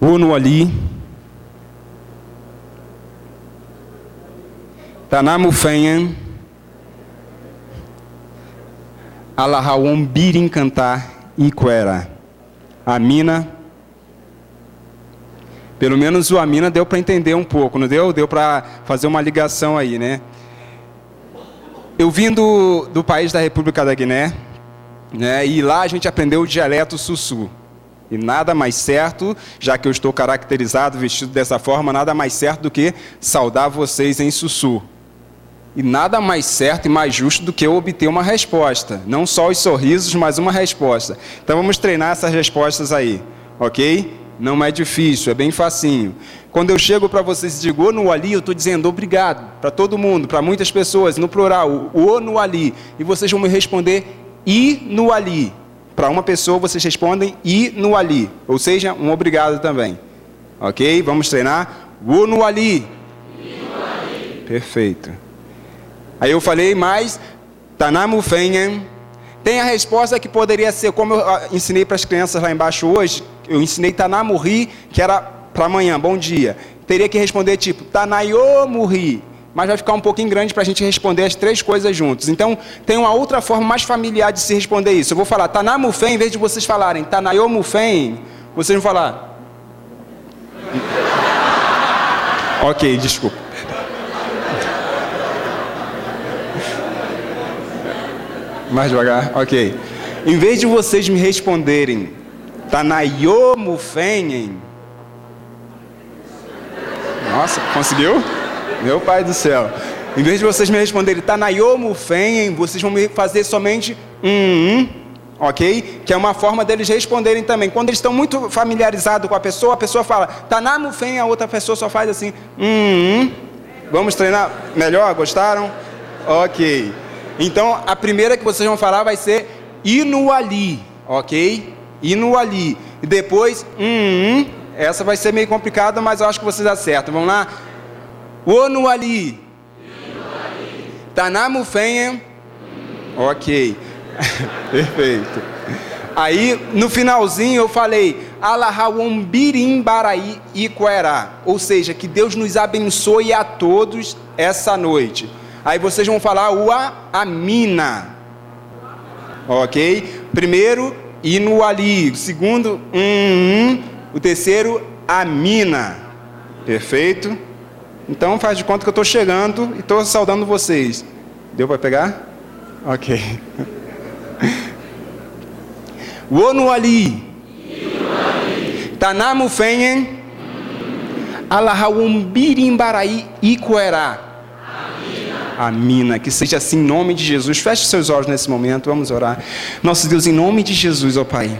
Uno ali. Tanamu Fenhan. Alahawon Birin cantar Iquera. Amina. Pelo menos o Amina deu para entender um pouco, não deu? Deu para fazer uma ligação aí, né? Eu vim do, do país da República da Guiné, né? E lá a gente aprendeu o dialeto sussu. E nada mais certo, já que eu estou caracterizado, vestido dessa forma, nada mais certo do que saudar vocês em sussu. E nada mais certo e mais justo do que eu obter uma resposta. Não só os sorrisos, mas uma resposta. Então vamos treinar essas respostas aí, ok? Não é difícil, é bem facinho. Quando eu chego para vocês e digo no ali, eu estou dizendo obrigado para todo mundo, para muitas pessoas, no plural, o no ali. E vocês vão me responder e no ali. Para uma pessoa vocês respondem e no ali, ou seja, um obrigado também. Ok? Vamos treinar? O no ali. Perfeito. Aí eu falei mais, Tanamu Fenhen. Tem a resposta que poderia ser, como eu ah, ensinei para as crianças lá embaixo hoje, eu ensinei Tanamu Ri, que era para amanhã, bom dia. Teria que responder tipo, Tanayomu Ri mas vai ficar um pouquinho grande para a gente responder as três coisas juntos. Então, tem uma outra forma mais familiar de se responder isso. Eu vou falar Tanamufem, em vez de vocês falarem Tanayomufem, vocês vão falar. ok, desculpa. Mais devagar, ok. Em vez de vocês me responderem Tanayomufem, nossa, conseguiu? Meu pai do céu. Em vez de vocês me responderem Tanayomu Fenhen, vocês vão me fazer somente um, um, ok? Que é uma forma deles responderem também. Quando eles estão muito familiarizados com a pessoa, a pessoa fala Tanamu Fenhen, a outra pessoa só faz assim, um, um. Vamos treinar melhor? Gostaram? Ok. Então, a primeira que vocês vão falar vai ser Inuali, ok? Inuali. E depois, um, um. Essa vai ser meio complicada, mas eu acho que vocês acertam. Vamos lá? Onu ali. Tanamu Fenhem. Ok. Perfeito. Aí, no finalzinho, eu falei, Alahawambirim Baraí Iquerá. Ou seja, que Deus nos abençoe a todos essa noite. Aí vocês vão falar o Amina. Ok? Primeiro, Inu Ali. Segundo, um, um. O terceiro, Amina. Perfeito? Então faz de conta que eu estou chegando e estou saudando vocês. Deu para pegar? Ok. Wonu ali. Tanamu fenhen. Alahawumbirimbarai ikuerá. Amina. Que seja assim em nome de Jesus. Feche seus olhos nesse momento. Vamos orar. Nosso Deus, em nome de Jesus, ó Pai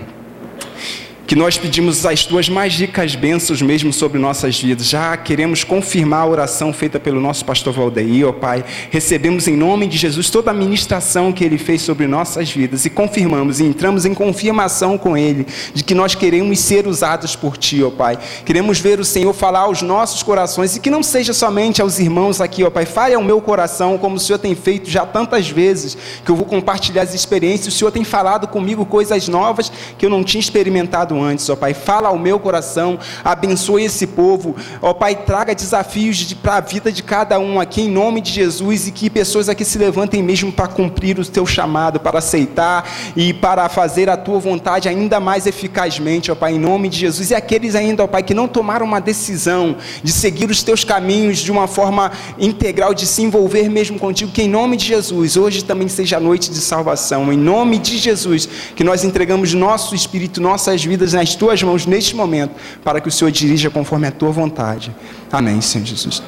que nós pedimos as tuas mais ricas bênçãos mesmo sobre nossas vidas. Já queremos confirmar a oração feita pelo nosso pastor Valdeir, ó Pai. Recebemos em nome de Jesus toda a ministração que ele fez sobre nossas vidas e confirmamos e entramos em confirmação com ele de que nós queremos ser usados por ti, ó Pai. Queremos ver o Senhor falar aos nossos corações e que não seja somente aos irmãos aqui, ó Pai. Fale ao meu coração como o Senhor tem feito já tantas vezes que eu vou compartilhar as experiências. O Senhor tem falado comigo coisas novas que eu não tinha experimentado antes, ó Pai. Fala ao meu coração, abençoe esse povo, ó Pai, traga desafios para a vida de cada um aqui em nome de Jesus e que pessoas aqui se levantem mesmo para cumprir o teu chamado, para aceitar e para fazer a tua vontade ainda mais eficazmente, ó Pai, em nome de Jesus. E aqueles ainda, ó Pai, que não tomaram uma decisão de seguir os teus caminhos de uma forma integral, de se envolver mesmo contigo, que em nome de Jesus, hoje também seja a noite de salvação, em nome de Jesus, que nós entregamos nosso espírito, nossas vidas nas tuas tuas mãos neste momento, para que o Senhor dirija conforme a tua vontade. Amém, Senhor Jesus.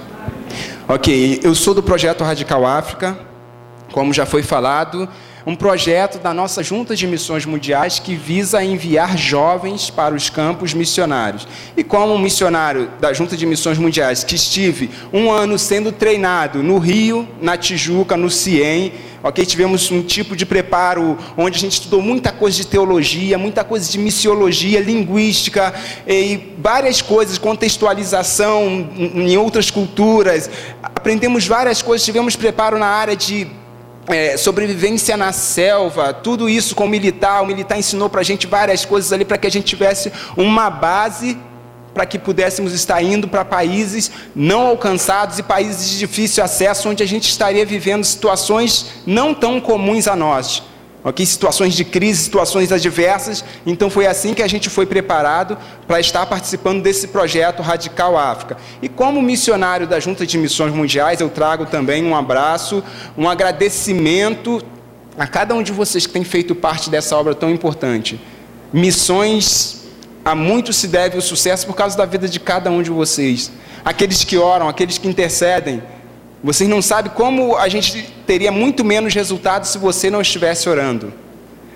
Ok, eu sou do projeto Radical África, como já foi falado, um projeto da nossa Junta de Missões Mundiais que visa enviar jovens para os campos missionários. E como missionário da Junta de Missões Mundiais, que estive um ano sendo treinado no Rio, na Tijuca, no CIEM, ok? Tivemos um tipo de preparo onde a gente estudou muita coisa de teologia, muita coisa de missiologia, linguística e várias coisas, contextualização em outras culturas. Aprendemos várias coisas, tivemos preparo na área de é, sobrevivência na selva, tudo isso com o militar. O militar ensinou para a gente várias coisas ali para que a gente tivesse uma base para que pudéssemos estar indo para países não alcançados e países de difícil acesso, onde a gente estaria vivendo situações não tão comuns a nós. Okay? Situações de crise, situações adversas. Então foi assim que a gente foi preparado para estar participando desse projeto Radical África. E como missionário da Junta de Missões Mundiais, eu trago também um abraço, um agradecimento a cada um de vocês que tem feito parte dessa obra tão importante. Missões a muito se deve o sucesso por causa da vida de cada um de vocês. Aqueles que oram, aqueles que intercedem. Vocês não sabem como a gente teria muito menos resultado se você não estivesse orando.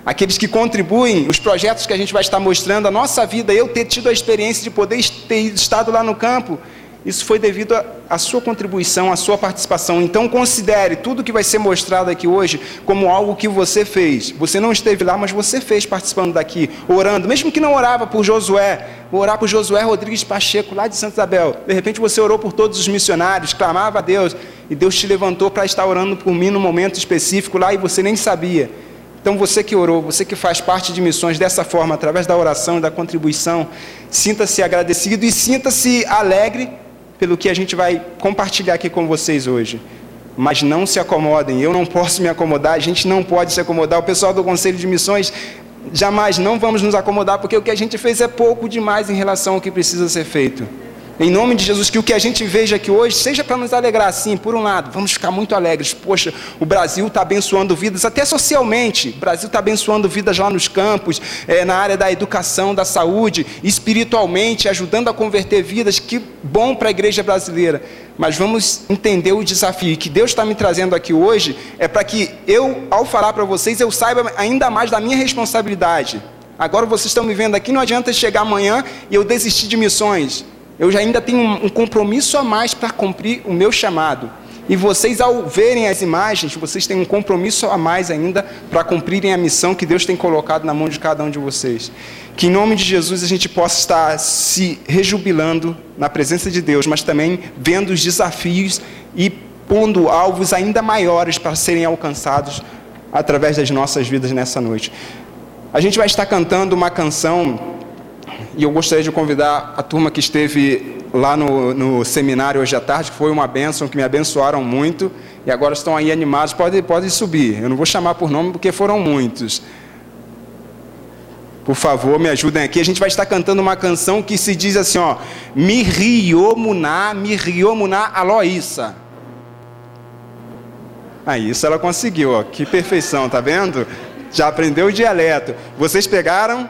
Aqueles que contribuem, os projetos que a gente vai estar mostrando, a nossa vida, eu ter tido a experiência de poder ter estado lá no campo, isso foi devido à sua contribuição, à sua participação. Então considere tudo que vai ser mostrado aqui hoje como algo que você fez. Você não esteve lá, mas você fez participando daqui, orando, mesmo que não orava por Josué, orar por Josué Rodrigues Pacheco, lá de Santa Isabel. De repente você orou por todos os missionários, clamava a Deus, e Deus te levantou para estar orando por mim num momento específico lá e você nem sabia. Então você que orou, você que faz parte de missões dessa forma, através da oração e da contribuição, sinta-se agradecido e sinta-se alegre pelo que a gente vai compartilhar aqui com vocês hoje. Mas não se acomodem, eu não posso me acomodar, a gente não pode se acomodar. O pessoal do Conselho de Missões, jamais não vamos nos acomodar, porque o que a gente fez é pouco demais em relação ao que precisa ser feito. Em nome de Jesus, que o que a gente veja aqui hoje seja para nos alegrar, sim, por um lado, vamos ficar muito alegres. Poxa, o Brasil está abençoando vidas, até socialmente. O Brasil está abençoando vidas lá nos campos, é, na área da educação, da saúde, espiritualmente, ajudando a converter vidas. Que bom para a igreja brasileira. Mas vamos entender o desafio que Deus está me trazendo aqui hoje é para que eu, ao falar para vocês, eu saiba ainda mais da minha responsabilidade. Agora vocês estão me vendo aqui, não adianta chegar amanhã e eu desistir de missões. Eu já ainda tenho um compromisso a mais para cumprir o meu chamado. E vocês, ao verem as imagens, vocês têm um compromisso a mais ainda para cumprirem a missão que Deus tem colocado na mão de cada um de vocês. Que em nome de Jesus a gente possa estar se rejubilando na presença de Deus, mas também vendo os desafios e pondo alvos ainda maiores para serem alcançados através das nossas vidas nessa noite. A gente vai estar cantando uma canção e eu gostaria de convidar a turma que esteve lá no, no seminário hoje à tarde, que foi uma bênção, que me abençoaram muito, e agora estão aí animados, podem pode subir. Eu não vou chamar por nome porque foram muitos. Por favor, me ajudem aqui. A gente vai estar cantando uma canção que se diz assim, ó, Miriomuná, Miriomuná Aloísa. Aí, isso ela conseguiu, ó. Que perfeição, tá vendo? Já aprendeu o dialeto. Vocês pegaram?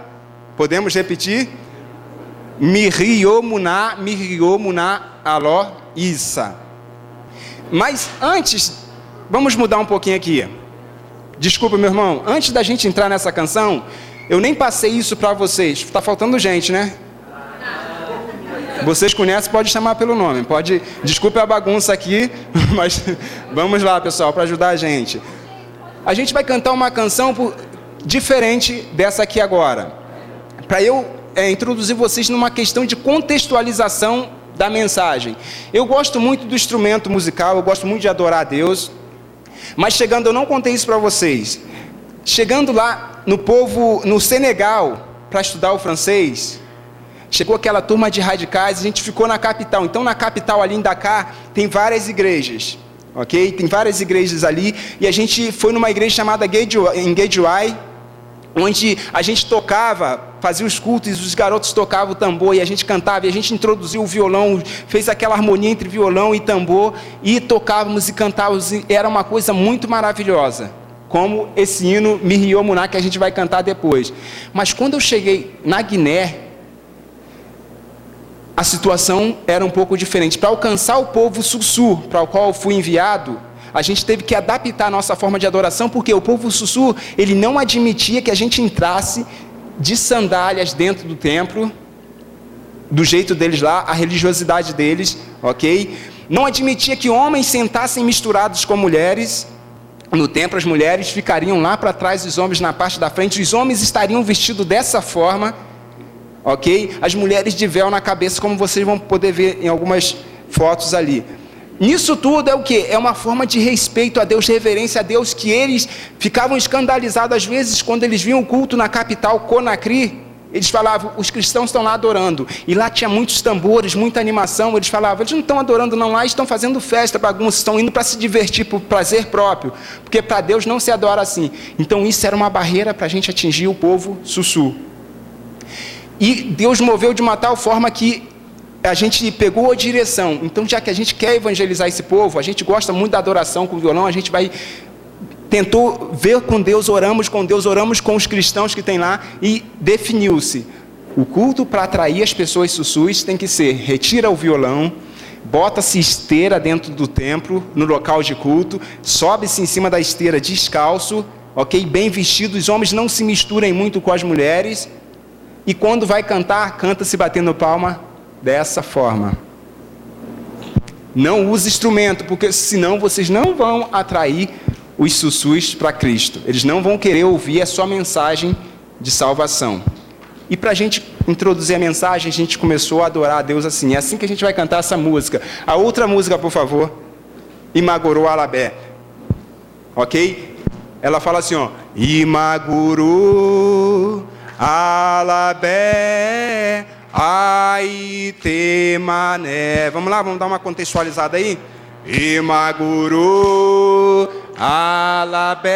Podemos repetir? Miriomuná, Miriomuná Aló Isa. Mas antes, vamos mudar um pouquinho aqui. Desculpa, meu irmão, antes da gente entrar nessa canção, eu nem passei isso para vocês. Está faltando gente, né? Vocês conhecem, pode chamar pelo nome. Pode, desculpe a bagunça aqui, mas vamos lá, pessoal, para ajudar a gente. A gente vai cantar uma canção diferente dessa aqui agora. Para eu é, introduzir vocês numa questão de contextualização da mensagem. Eu gosto muito do instrumento musical, eu gosto muito de adorar a Deus, mas chegando, eu não contei isso para vocês. Chegando lá no povo, no Senegal, para estudar o francês, chegou aquela turma de radicais, a gente ficou na capital. Então, na capital, ali em Dakar, tem várias igrejas, ok? Tem várias igrejas ali, e a gente foi numa igreja chamada Engedjuai, onde a gente tocava, fazia os cultos, e os garotos tocavam o tambor e a gente cantava, e a gente introduziu o violão, fez aquela harmonia entre violão e tambor, e tocávamos e cantávamos, e era uma coisa muito maravilhosa. Como esse hino Miriomuná que a gente vai cantar depois. Mas quando eu cheguei na Guiné, a situação era um pouco diferente. Para alcançar o povo sussu, para o qual eu fui enviado, a gente teve que adaptar a nossa forma de adoração, porque o povo sussu, ele não admitia que a gente entrasse de sandálias dentro do templo, do jeito deles lá, a religiosidade deles, ok? Não admitia que homens sentassem misturados com mulheres. No templo, as mulheres ficariam lá para trás, os homens na parte da frente. Os homens estariam vestidos dessa forma, ok? As mulheres de véu na cabeça, como vocês vão poder ver em algumas fotos ali. Nisso tudo é o que? É uma forma de respeito a Deus, reverência a Deus, que eles ficavam escandalizados às vezes quando eles viam o culto na capital Conakry. eles falavam, os cristãos estão lá adorando. E lá tinha muitos tambores, muita animação. Eles falavam, eles não estão adorando não lá, estão fazendo festa, bagunça, estão indo para se divertir por prazer próprio. Porque para Deus não se adora assim. Então isso era uma barreira para a gente atingir o povo sussu. E Deus moveu de uma tal forma que a gente pegou a direção. Então, já que a gente quer evangelizar esse povo, a gente gosta muito da adoração com o violão, a gente vai tentou ver com Deus, oramos com Deus, oramos com os cristãos que tem lá e definiu-se. O culto para atrair as pessoas sussus tem que ser: retira o violão, bota-se esteira dentro do templo, no local de culto, sobe-se em cima da esteira descalço, ok? Bem vestido, os homens não se misturem muito com as mulheres, e quando vai cantar, canta-se batendo palma dessa forma. Não use instrumento, porque senão vocês não vão atrair os sussus para Cristo. Eles não vão querer ouvir a sua mensagem de salvação. E para a gente introduzir a mensagem, a gente começou a adorar a Deus assim. É assim que a gente vai cantar essa música. A outra música, por favor. Imaguru Alabé. Ok? Ela fala assim, ó. Imaguru Alabé Aitemané. Vamos lá, vamos dar uma contextualizada aí? Imaguru Alabé,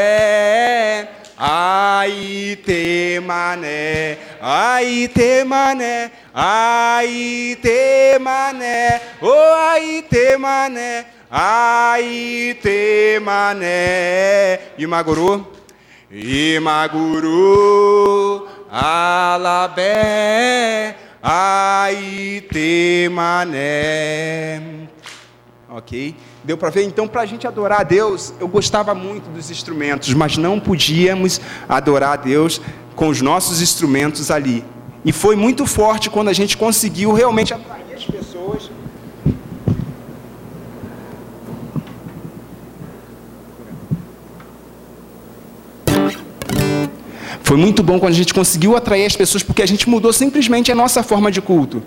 Aite mané, Aite mané, Aite mané, oh Aite mané, Aite mané, Imaguru, Imaguru, Alabé, Aite mané. Ok? Deu para ver? Então, para a gente adorar a Deus, eu gostava muito dos instrumentos, mas não podíamos adorar a Deus com os nossos instrumentos ali. E foi muito forte quando a gente conseguiu realmente atrair as pessoas. Foi muito bom quando a gente conseguiu atrair as pessoas, porque a gente mudou simplesmente a nossa forma de culto.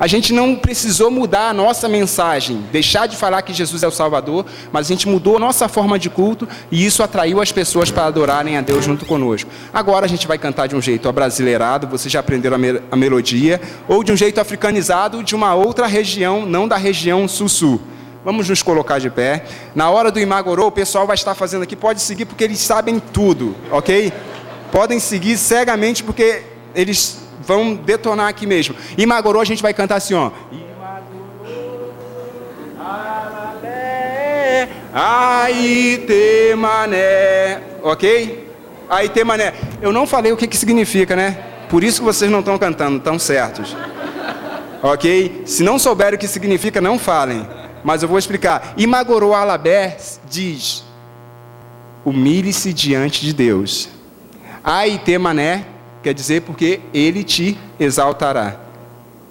A gente não precisou mudar a nossa mensagem, deixar de falar que Jesus é o Salvador, mas a gente mudou a nossa forma de culto e isso atraiu as pessoas para adorarem a Deus junto conosco. Agora a gente vai cantar de um jeito abrasileirado, vocês já aprenderam a, me a melodia, ou de um jeito africanizado de uma outra região, não da região sul-sul. Vamos nos colocar de pé. Na hora do Imagorô, o pessoal vai estar fazendo aqui, pode seguir porque eles sabem tudo, ok? Podem seguir cegamente porque eles vão detonar aqui mesmo. Imagorou, a gente vai cantar assim, ó. Aite mané, ok? Aite mané. Eu não falei o que, que significa, né? Por isso que vocês não estão cantando, estão certos. Ok? Se não souberem o que significa, não falem. Mas eu vou explicar. Imagorou Alabé diz: humilhe-se diante de Deus. Aite mané quer dizer porque ele te exaltará.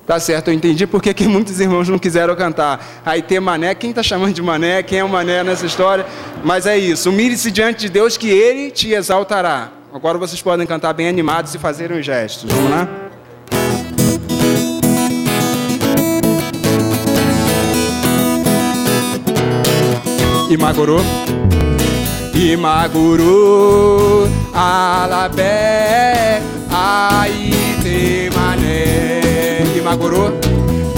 Tá certo, eu entendi porque que muitos irmãos não quiseram cantar. Aí mané, quem está chamando de mané? Quem é o mané nessa história? Mas é isso, humilhe-se diante de Deus que ele te exaltará. Agora vocês podem cantar bem animados e fazerem os gestos. Vamos lá? Imagorou? Imaguru, Alabé, Aite Mané, Imaguru,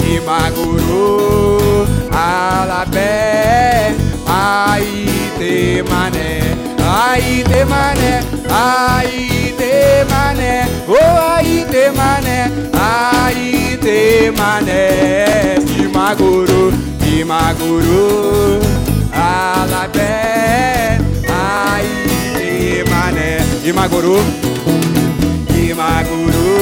Imaguru, Alabé, Aite Mané, Aite Mané, Aite Mané, oh Aite Mané, Aite Mané, Imaguru, Imaguru, Alabé, Aite Imaguru, Imaguru,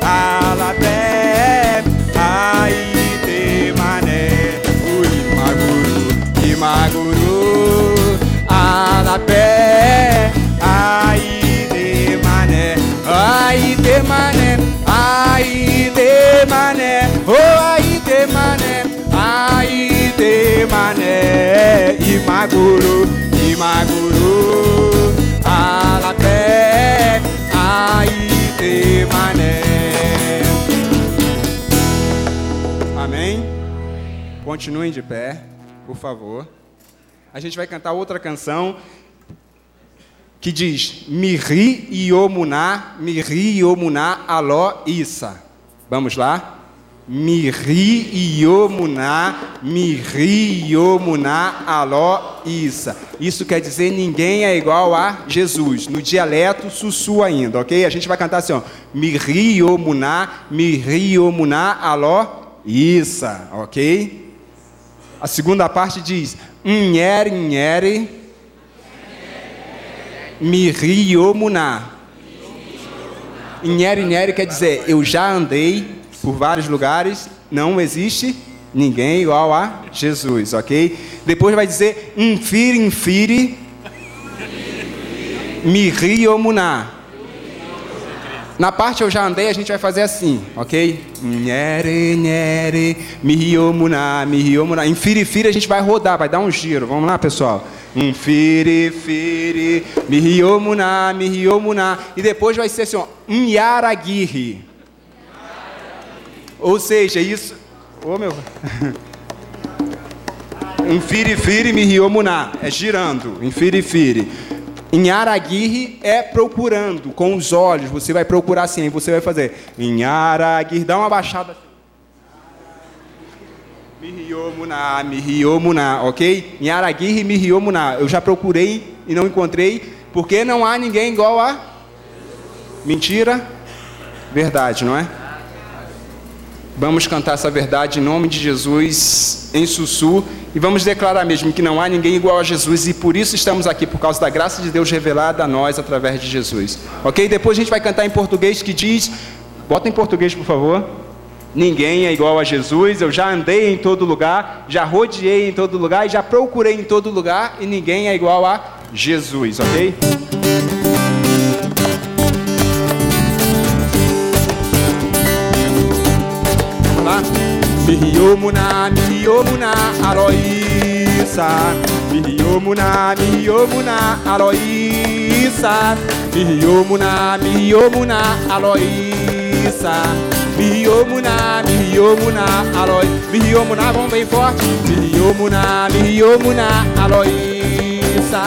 Alabé, Aite Mané, o Imaguru, Imaguru, Alabé, Aite Mané, Aite Mané, Aite Mané, oh Aite Mané, Aite Mané, Imaguru, Imaguru, Amém? Continuem de pé, por favor. A gente vai cantar outra canção. que diz Miri Yomuná, Miri Yomuná Aló Issa. Vamos lá? Miri Yomuná, Miri Yomuná Aló Issa. Isso quer dizer ninguém é igual a Jesus. No dialeto sussu ainda, ok? A gente vai cantar assim, ó. Miri Yomuná, Miri Yomuná Aló Issa, ok? A segunda parte diz Nhere Nhere Miri Yomuná. Nhere Nhere quer dizer eu já andei por vários lugares, não existe ninguém igual a Jesus, ok? Depois vai dizer infire, infire, miri omuná. Na parte eu já andei, a gente vai fazer assim, ok? Nhere, nhere, mihiomuná, mihiomuná. Infire, fire, a gente vai rodar, vai dar um giro. Vamos lá, pessoal? Infire, fire, mihiomuná, mihiomuná. E depois vai ser assim, ó, Nyaraguirri. Ou seja, isso. Ô oh, meu. Infirifiri mihiomuná. É girando. Infirifiri. Em Araguirre é procurando, com os olhos. Você vai procurar assim, aí você vai fazer. Em Araguirre. Dá uma baixada assim. Mihiomuná, mihiomuná, ok? Em Araguirre, mihiomuná. Eu já procurei e não encontrei, porque não há ninguém igual a. Mentira? Verdade, não é? Vamos cantar essa verdade em nome de Jesus, em sussu, e vamos declarar mesmo que não há ninguém igual a Jesus, e por isso estamos aqui, por causa da graça de Deus revelada a nós através de Jesus. Ok? Depois a gente vai cantar em português que diz: bota em português, por favor. Ninguém é igual a Jesus, eu já andei em todo lugar, já rodeei em todo lugar e já procurei em todo lugar, e ninguém é igual a Jesus, ok? Mihiyomuna, Mihiyomuna, Aloisa. Mihiyomuna, Mihiyomuna, Aloisa. Mihiyomuna, Mihiyomuna, Aloisa. Mihiyomuna, Mihiyomuna, Aloisa. Mihiyomuna, vamos bem forte. Mihiyomuna, Mihiyomuna, Aloisa.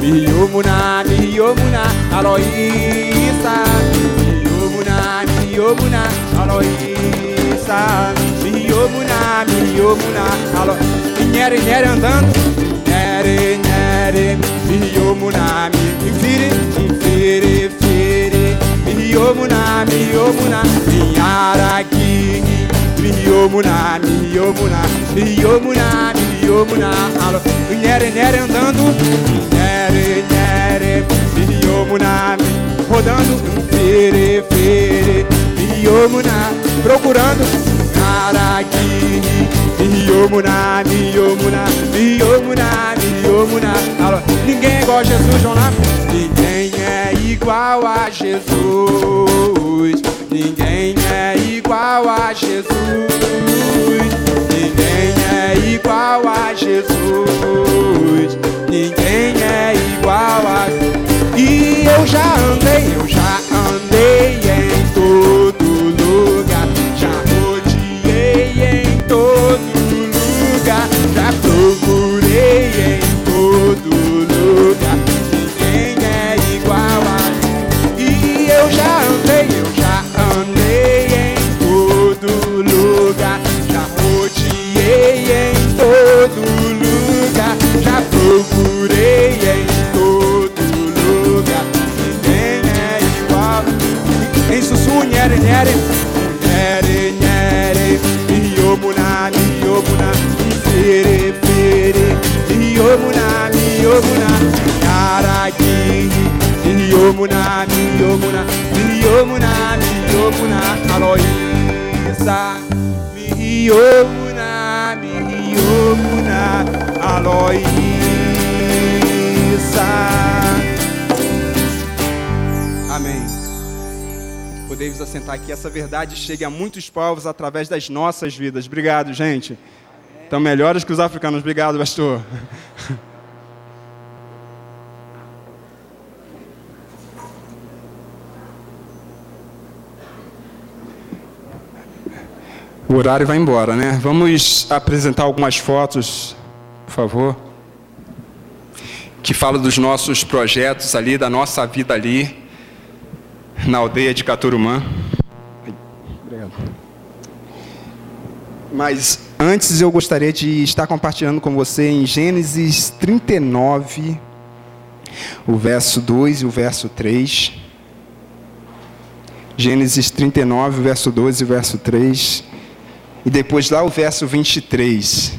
Mihiyomuna, Mihiyomuna, Aloisa. Mihiyomuna, Mihiyomuna, Aloisa. Miriomuna, Miriomuna, alô, Nheri, Nheri andando, Nheri, Nheri, Miriomuna, Infire, Infire, Fire, Miriomuna, Miriomuna, Minharaki, Miriomuna, Miriomuna, Miriomuna, Miriomuna, alô, Nheri, Nheri andando, Nheri, Nheri, Miriomuna, rodando, Fere, Fere, Miriomuna, procurando, Araki, Yomuna, Yomuna, Yomuna, Yomuna. Ninguém é igual Jesus, lá? Ninguém é igual a Jesus. Ninguém é igual a Jesus. Ninguém é igual a Jesus. Ninguém é igual a. E eu já andei, eu já andei em Miyomuna miyomuna Miyomuna miyomuna Aloisa Miyomuna miyomuna Aloisa Amém Podemos assentar aqui, essa verdade chegue a muitos povos através das nossas vidas. Obrigado, gente. Estão melhores que os africanos. Obrigado, pastor. O horário vai embora, né? Vamos apresentar algumas fotos, por favor. que fala dos nossos projetos ali, da nossa vida ali, na aldeia de Caturumã. Obrigado. Mas antes eu gostaria de estar compartilhando com você em Gênesis 39, o verso 2 e o verso 3. Gênesis 39, verso 2 e verso 3. E depois lá o verso 23.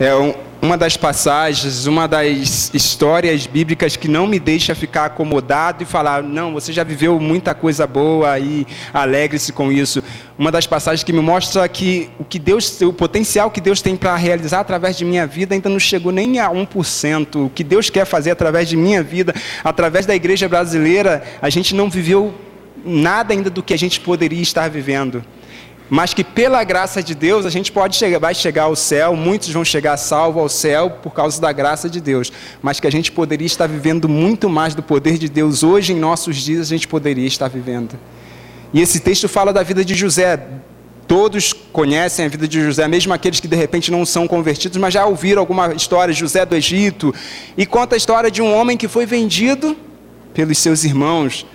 É um, uma das passagens, uma das histórias bíblicas que não me deixa ficar acomodado e falar, não, você já viveu muita coisa boa e alegre-se com isso. Uma das passagens que me mostra que o que Deus, o potencial que Deus tem para realizar através de minha vida ainda não chegou nem a 1%. O que Deus quer fazer através de minha vida, através da igreja brasileira, a gente não viveu nada ainda do que a gente poderia estar vivendo mas que pela graça de Deus a gente pode chegar, vai chegar ao céu, muitos vão chegar salvo ao céu por causa da graça de Deus, mas que a gente poderia estar vivendo muito mais do poder de Deus hoje em nossos dias a gente poderia estar vivendo. E esse texto fala da vida de José. Todos conhecem a vida de José, mesmo aqueles que de repente não são convertidos, mas já ouviram alguma história, José do Egito, e conta a história de um homem que foi vendido pelos seus irmãos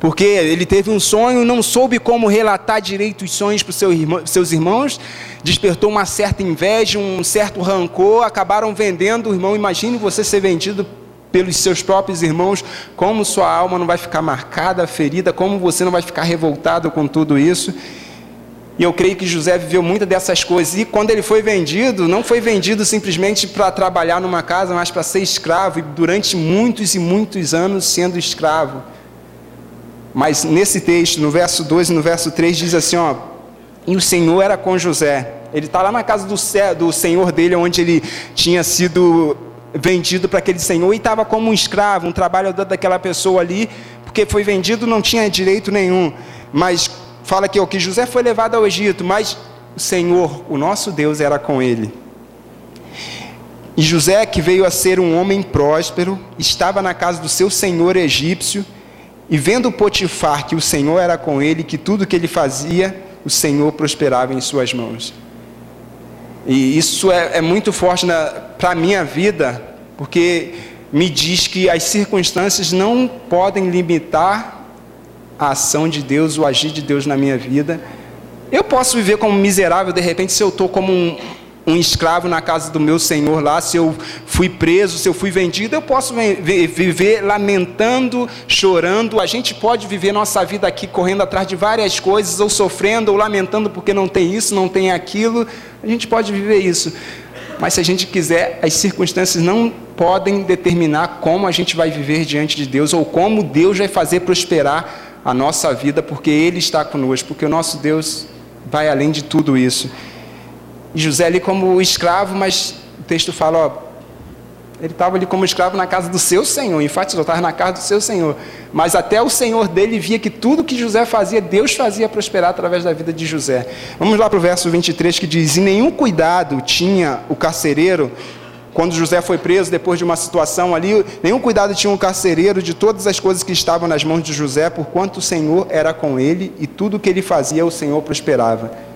porque ele teve um sonho, não soube como relatar direito os sonhos para seu irmão, seus irmãos, despertou uma certa inveja, um certo rancor, acabaram vendendo o irmão. Imagine você ser vendido pelos seus próprios irmãos, como sua alma não vai ficar marcada, ferida, como você não vai ficar revoltado com tudo isso. E eu creio que José viveu muitas dessas coisas. E quando ele foi vendido, não foi vendido simplesmente para trabalhar numa casa, mas para ser escravo, e durante muitos e muitos anos sendo escravo. Mas nesse texto, no verso 2 e no verso 3, diz assim: ó, e o Senhor era com José. Ele está lá na casa do, do senhor dele, onde ele tinha sido vendido para aquele senhor e estava como um escravo, um trabalhador daquela pessoa ali, porque foi vendido, não tinha direito nenhum. Mas fala que o que José foi levado ao Egito, mas o Senhor, o nosso Deus, era com ele. E José, que veio a ser um homem próspero, estava na casa do seu senhor egípcio e vendo Potifar que o Senhor era com ele, que tudo que ele fazia, o Senhor prosperava em suas mãos. E isso é, é muito forte para a minha vida, porque me diz que as circunstâncias não podem limitar a ação de Deus, o agir de Deus na minha vida. Eu posso viver como miserável, de repente, se eu estou como um, um escravo na casa do meu senhor lá, se eu fui preso, se eu fui vendido, eu posso viver lamentando, chorando. A gente pode viver nossa vida aqui correndo atrás de várias coisas, ou sofrendo, ou lamentando porque não tem isso, não tem aquilo. A gente pode viver isso. Mas se a gente quiser, as circunstâncias não podem determinar como a gente vai viver diante de Deus, ou como Deus vai fazer prosperar a nossa vida, porque Ele está conosco, porque o nosso Deus vai além de tudo isso. José ali como escravo, mas o texto fala, ó, ele estava ali como escravo na casa do seu senhor, enfatizou, estava na casa do seu senhor. Mas até o senhor dele via que tudo que José fazia, Deus fazia prosperar através da vida de José. Vamos lá para o verso 23 que diz: E nenhum cuidado tinha o carcereiro, quando José foi preso, depois de uma situação ali, nenhum cuidado tinha o carcereiro de todas as coisas que estavam nas mãos de José, porquanto o Senhor era com ele e tudo que ele fazia, o Senhor prosperava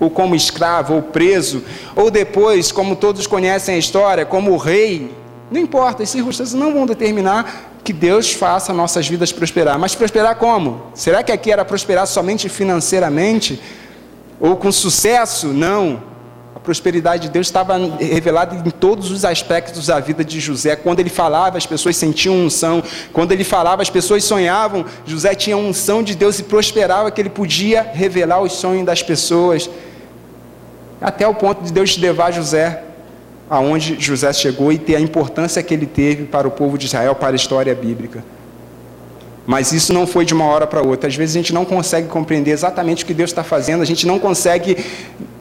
ou como escravo, ou preso, ou depois, como todos conhecem a história, como rei, não importa, as circunstâncias não vão determinar que Deus faça nossas vidas prosperar. Mas prosperar como? Será que aqui era prosperar somente financeiramente? Ou com sucesso? Não. A prosperidade de Deus estava revelada em todos os aspectos da vida de José. Quando ele falava, as pessoas sentiam unção. Quando ele falava, as pessoas sonhavam. José tinha unção de Deus e prosperava que ele podia revelar os sonhos das pessoas até o ponto de Deus levar José aonde José chegou e ter a importância que ele teve para o povo de Israel, para a história bíblica. Mas isso não foi de uma hora para outra. Às vezes a gente não consegue compreender exatamente o que Deus está fazendo, a gente não consegue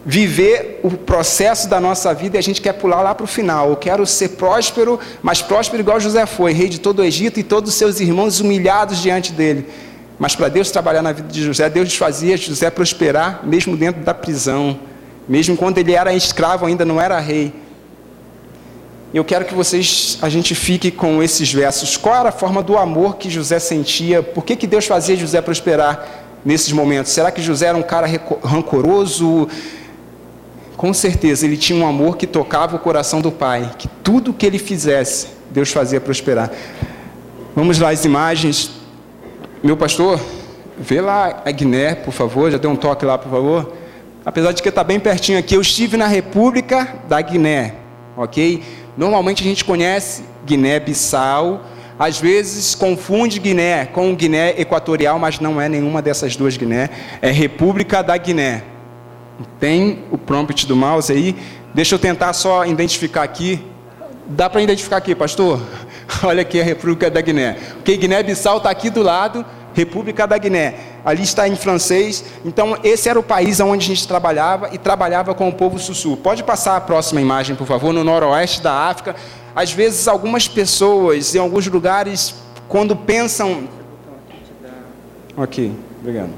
viver o processo da nossa vida e a gente quer pular lá para o final. Eu quero ser próspero, mas próspero igual José foi, rei de todo o Egito e todos os seus irmãos humilhados diante dele. Mas para Deus trabalhar na vida de José, Deus fazia José prosperar mesmo dentro da prisão mesmo quando ele era escravo, ainda não era rei. Eu quero que vocês, a gente fique com esses versos. Qual era a forma do amor que José sentia? Por que, que Deus fazia José prosperar nesses momentos? Será que José era um cara rancoroso? com certeza ele tinha um amor que tocava o coração do pai, que tudo que ele fizesse, Deus fazia prosperar. Vamos lá as imagens. Meu pastor, vê lá a Guiné, por favor, já deu um toque lá, por favor. Apesar de que está bem pertinho aqui, eu estive na República da Guiné, ok? Normalmente a gente conhece Guiné-Bissau, às vezes confunde Guiné com Guiné Equatorial, mas não é nenhuma dessas duas Guiné, é República da Guiné. Tem o prompt do mouse aí. Deixa eu tentar só identificar aqui. Dá para identificar aqui, pastor? Olha aqui a República da Guiné. Porque Guiné-Bissau está aqui do lado, República da Guiné. Ali está em francês. Então, esse era o país onde a gente trabalhava e trabalhava com o povo sussu. Pode passar a próxima imagem, por favor, no noroeste da África. Às vezes, algumas pessoas, em alguns lugares, quando pensam. Ok, obrigado.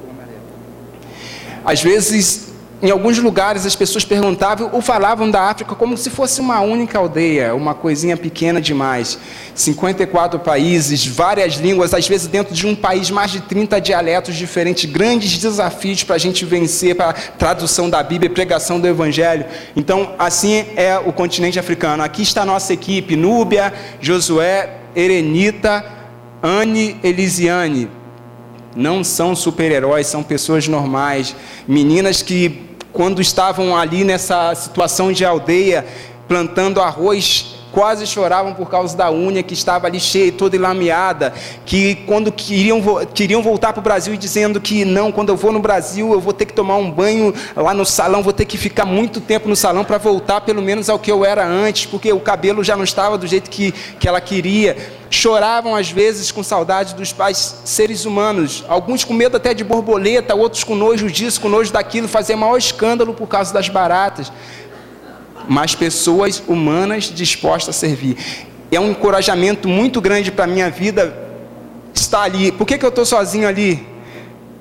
Às vezes, em alguns lugares as pessoas perguntavam ou falavam da África como se fosse uma única aldeia, uma coisinha pequena demais. 54 países, várias línguas, às vezes dentro de um país mais de 30 dialetos diferentes, grandes desafios para a gente vencer, para tradução da Bíblia, pregação do Evangelho. Então, assim é o continente africano. Aqui está a nossa equipe: Núbia, Josué, Erenita, Anne, Elisiane não são super-heróis, são pessoas normais, meninas que quando estavam ali nessa situação de aldeia, plantando arroz, quase choravam por causa da unha que estava ali cheia, toda lameada, que quando queriam, queriam voltar para o Brasil e dizendo que não, quando eu vou no Brasil eu vou ter que tomar um banho lá no salão, vou ter que ficar muito tempo no salão para voltar pelo menos ao que eu era antes, porque o cabelo já não estava do jeito que, que ela queria. Choravam às vezes com saudade dos pais seres humanos, alguns com medo até de borboleta, outros com nojo disso, com nojo daquilo, fazer maior escândalo por causa das baratas mas pessoas humanas dispostas a servir. É um encorajamento muito grande para a minha vida estar ali. Por que, que eu estou sozinho ali?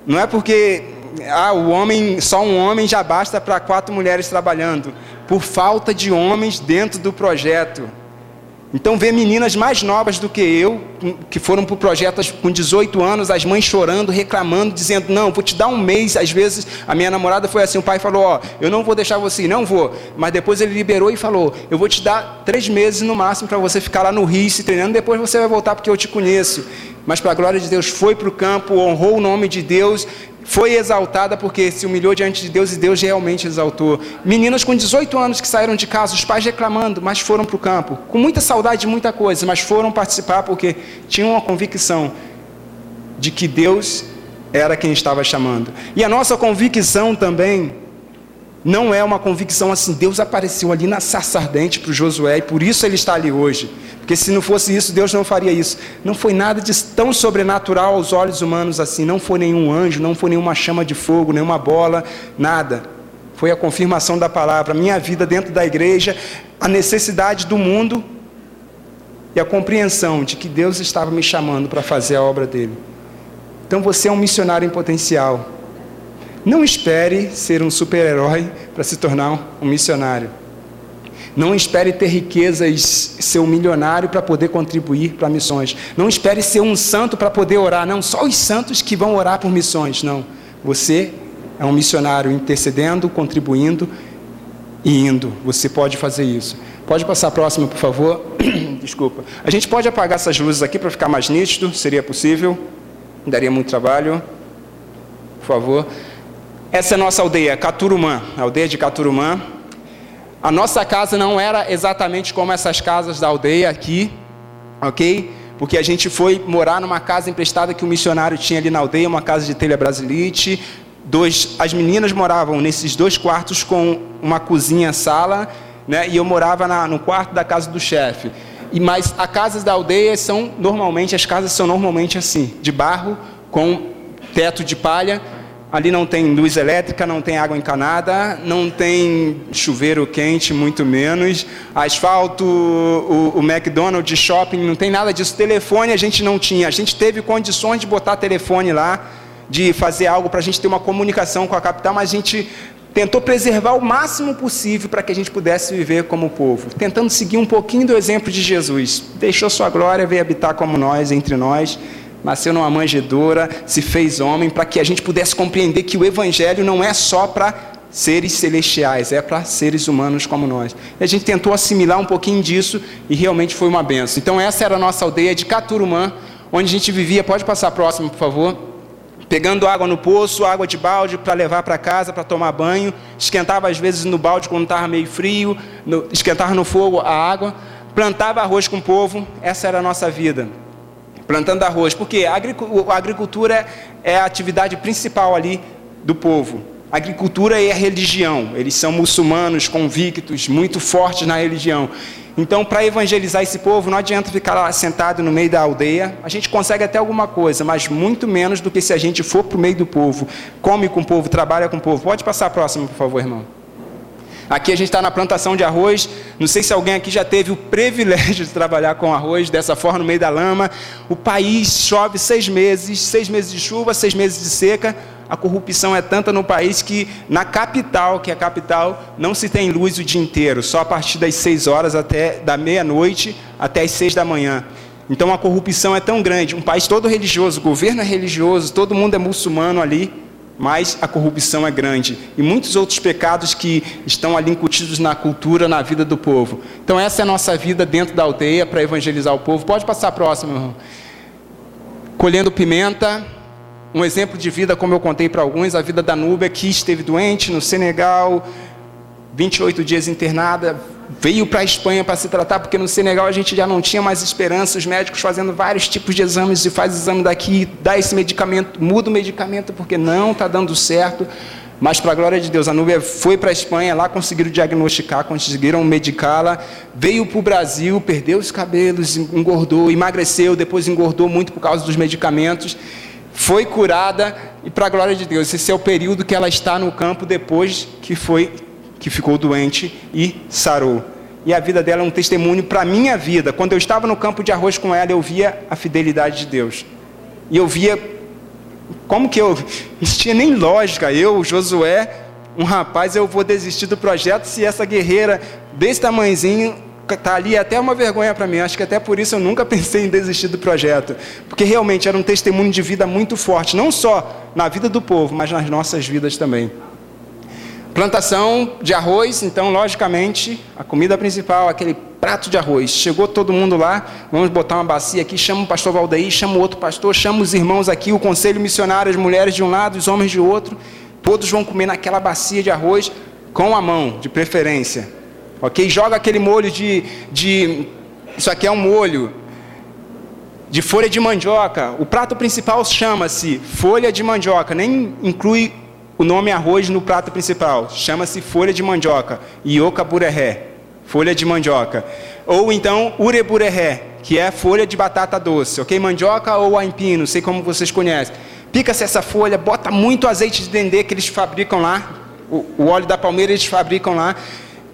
Não é porque ah, o homem, só um homem já basta para quatro mulheres trabalhando. Por falta de homens dentro do projeto. Então, ver meninas mais novas do que eu, que foram para o projeto com 18 anos, as mães chorando, reclamando, dizendo: Não, vou te dar um mês. Às vezes, a minha namorada foi assim: o pai falou: Ó, eu não vou deixar você não vou. Mas depois ele liberou e falou: Eu vou te dar três meses no máximo para você ficar lá no Rio se treinando, depois você vai voltar porque eu te conheço. Mas, para a glória de Deus, foi para o campo, honrou o nome de Deus foi exaltada porque se humilhou diante de Deus e Deus realmente exaltou. Meninas com 18 anos que saíram de casa, os pais reclamando, mas foram para o campo, com muita saudade de muita coisa, mas foram participar porque tinham uma convicção de que Deus era quem estava chamando. E a nossa convicção também não é uma convicção assim, Deus apareceu ali na sarça ardente para o Josué e por isso ele está ali hoje. Porque se não fosse isso, Deus não faria isso. Não foi nada de tão sobrenatural aos olhos humanos assim. Não foi nenhum anjo, não foi nenhuma chama de fogo, nenhuma bola, nada. Foi a confirmação da palavra. Minha vida dentro da igreja, a necessidade do mundo e a compreensão de que Deus estava me chamando para fazer a obra dele. Então você é um missionário em potencial. Não espere ser um super-herói para se tornar um missionário. Não espere ter riquezas, ser um milionário para poder contribuir para missões. Não espere ser um santo para poder orar. Não, só os santos que vão orar por missões. Não. Você é um missionário intercedendo, contribuindo e indo. Você pode fazer isso. Pode passar a próxima, por favor. Desculpa. A gente pode apagar essas luzes aqui para ficar mais nítido? Seria possível? Daria muito trabalho. Por favor. Essa é a nossa aldeia, Caturumã, a aldeia de Caturumã. A nossa casa não era exatamente como essas casas da aldeia aqui, ok? Porque a gente foi morar numa casa emprestada que o missionário tinha ali na aldeia, uma casa de telha brasilite. Dois, as meninas moravam nesses dois quartos com uma cozinha, sala, né? E eu morava na, no quarto da casa do chefe. E mas as casas da aldeia são normalmente as casas são normalmente assim, de barro com teto de palha Ali não tem luz elétrica, não tem água encanada, não tem chuveiro quente, muito menos. Asfalto, o, o McDonald's, shopping, não tem nada disso. Telefone a gente não tinha. A gente teve condições de botar telefone lá, de fazer algo para a gente ter uma comunicação com a capital, mas a gente tentou preservar o máximo possível para que a gente pudesse viver como povo, tentando seguir um pouquinho do exemplo de Jesus. Deixou sua glória, veio habitar como nós, entre nós nasceu numa manjedoura, se fez homem, para que a gente pudesse compreender que o Evangelho não é só para seres celestiais, é para seres humanos como nós. E a gente tentou assimilar um pouquinho disso e realmente foi uma benção. Então essa era a nossa aldeia de Caturumã, onde a gente vivia. Pode passar próximo, por favor. Pegando água no poço, água de balde para levar para casa para tomar banho. Esquentava às vezes no balde quando estava meio frio, no, esquentava no fogo a água. Plantava arroz com o povo, essa era a nossa vida plantando arroz, porque a agricultura é a atividade principal ali do povo. A agricultura é a religião, eles são muçulmanos convictos, muito fortes na religião. Então, para evangelizar esse povo, não adianta ficar lá sentado no meio da aldeia. A gente consegue até alguma coisa, mas muito menos do que se a gente for para o meio do povo, come com o povo, trabalha com o povo. Pode passar a próxima, por favor, irmão. Aqui a gente está na plantação de arroz. Não sei se alguém aqui já teve o privilégio de trabalhar com arroz dessa forma no meio da lama. O país chove seis meses, seis meses de chuva, seis meses de seca. A corrupção é tanta no país que na capital, que é a capital, não se tem luz o dia inteiro, só a partir das seis horas até da meia-noite até as seis da manhã. Então a corrupção é tão grande. Um país todo religioso, governo é religioso, todo mundo é muçulmano ali mas a corrupção é grande e muitos outros pecados que estão ali incutidos na cultura, na vida do povo. Então essa é a nossa vida dentro da aldeia para evangelizar o povo. Pode passar próximo, irmão. Colhendo pimenta, um exemplo de vida, como eu contei para alguns, a vida da Núbia, que esteve doente no Senegal, 28 dias internada, veio para a Espanha para se tratar, porque no Senegal a gente já não tinha mais esperança, os médicos fazendo vários tipos de exames, e faz exame daqui, dá esse medicamento, muda o medicamento, porque não está dando certo. Mas, para a glória de Deus, a Núbia foi para a Espanha, lá conseguiram diagnosticar, conseguiram medicá-la, veio para o Brasil, perdeu os cabelos, engordou, emagreceu, depois engordou muito por causa dos medicamentos, foi curada, e para a glória de Deus, esse é o período que ela está no campo depois que foi que ficou doente e sarou. E a vida dela é um testemunho para a minha vida. Quando eu estava no campo de arroz com ela, eu via a fidelidade de Deus. E eu via como que eu. Isso tinha nem lógica. Eu, Josué, um rapaz, eu vou desistir do projeto se essa guerreira desse tamanhozinho está ali. É até uma vergonha para mim. Acho que até por isso eu nunca pensei em desistir do projeto. Porque realmente era um testemunho de vida muito forte. Não só na vida do povo, mas nas nossas vidas também. Plantação de arroz, então, logicamente, a comida principal, aquele prato de arroz. Chegou todo mundo lá, vamos botar uma bacia aqui, chama o pastor Valdeir, chama o outro pastor, chama os irmãos aqui, o conselho missionário, as mulheres de um lado, os homens de outro. Todos vão comer naquela bacia de arroz com a mão, de preferência. Ok? Joga aquele molho de. de isso aqui é um molho de folha de mandioca. O prato principal chama-se folha de mandioca, nem inclui o nome arroz no prato principal. Chama-se folha de mandioca. Iocabureré. Folha de mandioca. Ou então urebureré, que é folha de batata doce. Ok? Mandioca ou aipim, não sei como vocês conhecem. Pica-se essa folha, bota muito azeite de dendê que eles fabricam lá. O, o óleo da palmeira eles fabricam lá.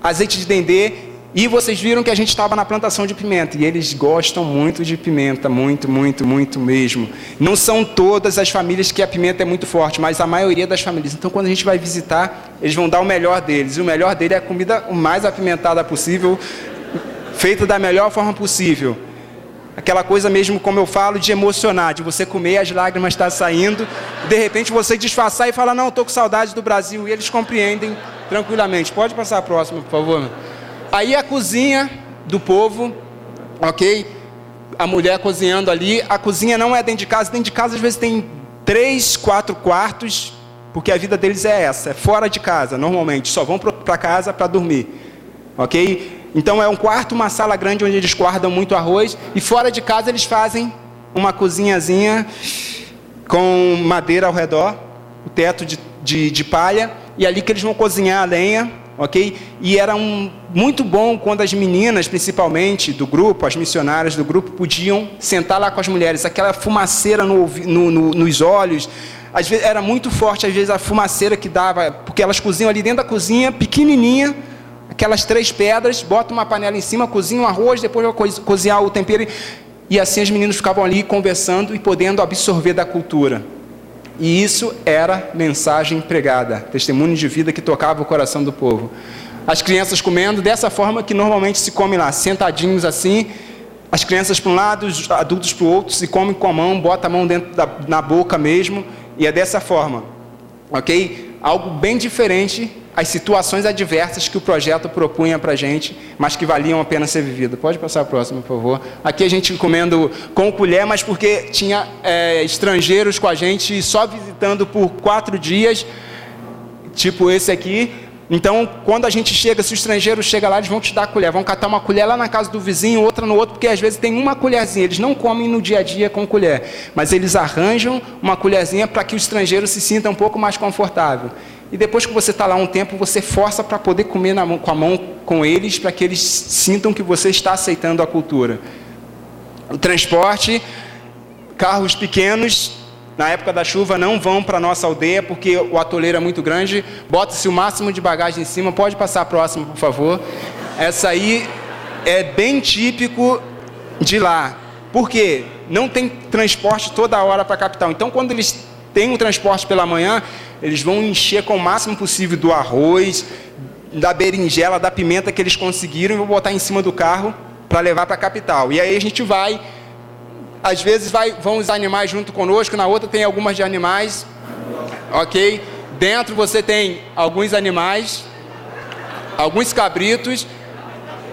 Azeite de dendê e vocês viram que a gente estava na plantação de pimenta e eles gostam muito de pimenta, muito, muito, muito mesmo. Não são todas as famílias que a pimenta é muito forte, mas a maioria das famílias. Então, quando a gente vai visitar, eles vão dar o melhor deles. E o melhor dele é a comida o mais apimentada possível, feita da melhor forma possível. Aquela coisa mesmo, como eu falo, de emocionar, de você comer as lágrimas estão tá saindo, de repente você disfarçar e falar, não, estou com saudade do Brasil. E eles compreendem tranquilamente. Pode passar a próxima, por favor. Aí a cozinha do povo, ok? A mulher cozinhando ali. A cozinha não é dentro de casa. Dentro de casa às vezes tem três, quatro quartos, porque a vida deles é essa, é fora de casa, normalmente. Só vão para casa para dormir, ok? Então é um quarto, uma sala grande onde eles guardam muito arroz. E fora de casa eles fazem uma cozinhazinha com madeira ao redor, o teto de, de, de palha. E ali que eles vão cozinhar a lenha ok? E era um, muito bom quando as meninas, principalmente do grupo, as missionárias do grupo, podiam sentar lá com as mulheres, aquela fumaceira no, no, no, nos olhos. Às vezes era muito forte, às vezes a fumaceira que dava, porque elas cozinham ali dentro da cozinha, pequenininha, aquelas três pedras, bota uma panela em cima, cozinha um arroz, depois vai cozinhar o tempero. E assim as meninas ficavam ali conversando e podendo absorver da cultura. E isso era mensagem pregada, testemunho de vida que tocava o coração do povo. As crianças comendo dessa forma que normalmente se come lá, sentadinhos assim, as crianças para um lado, os adultos para o outro, se comem com a mão, bota a mão dentro da na boca mesmo, e é dessa forma, ok? Algo bem diferente às situações adversas que o projeto propunha para a gente, mas que valiam a pena ser vivido. Pode passar a próxima, por favor. Aqui a gente comendo com colher, mas porque tinha é, estrangeiros com a gente só visitando por quatro dias, tipo esse aqui, então, quando a gente chega, se o estrangeiro chega lá, eles vão te dar a colher. Vão catar uma colher lá na casa do vizinho, outra no outro, porque às vezes tem uma colherzinha. Eles não comem no dia a dia com colher, mas eles arranjam uma colherzinha para que o estrangeiro se sinta um pouco mais confortável. E depois que você está lá um tempo, você força para poder comer mão, com a mão com eles, para que eles sintam que você está aceitando a cultura. O transporte, carros pequenos, na época da chuva não vão para a nossa aldeia porque o atoleiro é muito grande. Bota-se o máximo de bagagem em cima. Pode passar a próxima, por favor. Essa aí é bem típico de lá. Por quê? Não tem transporte toda hora para a capital. Então, quando eles têm o transporte pela manhã, eles vão encher com o máximo possível do arroz, da berinjela, da pimenta que eles conseguiram e vão botar em cima do carro para levar para a capital. E aí a gente vai às vezes vai, vão os animais junto conosco, na outra tem algumas de animais, ok? Dentro você tem alguns animais, alguns cabritos.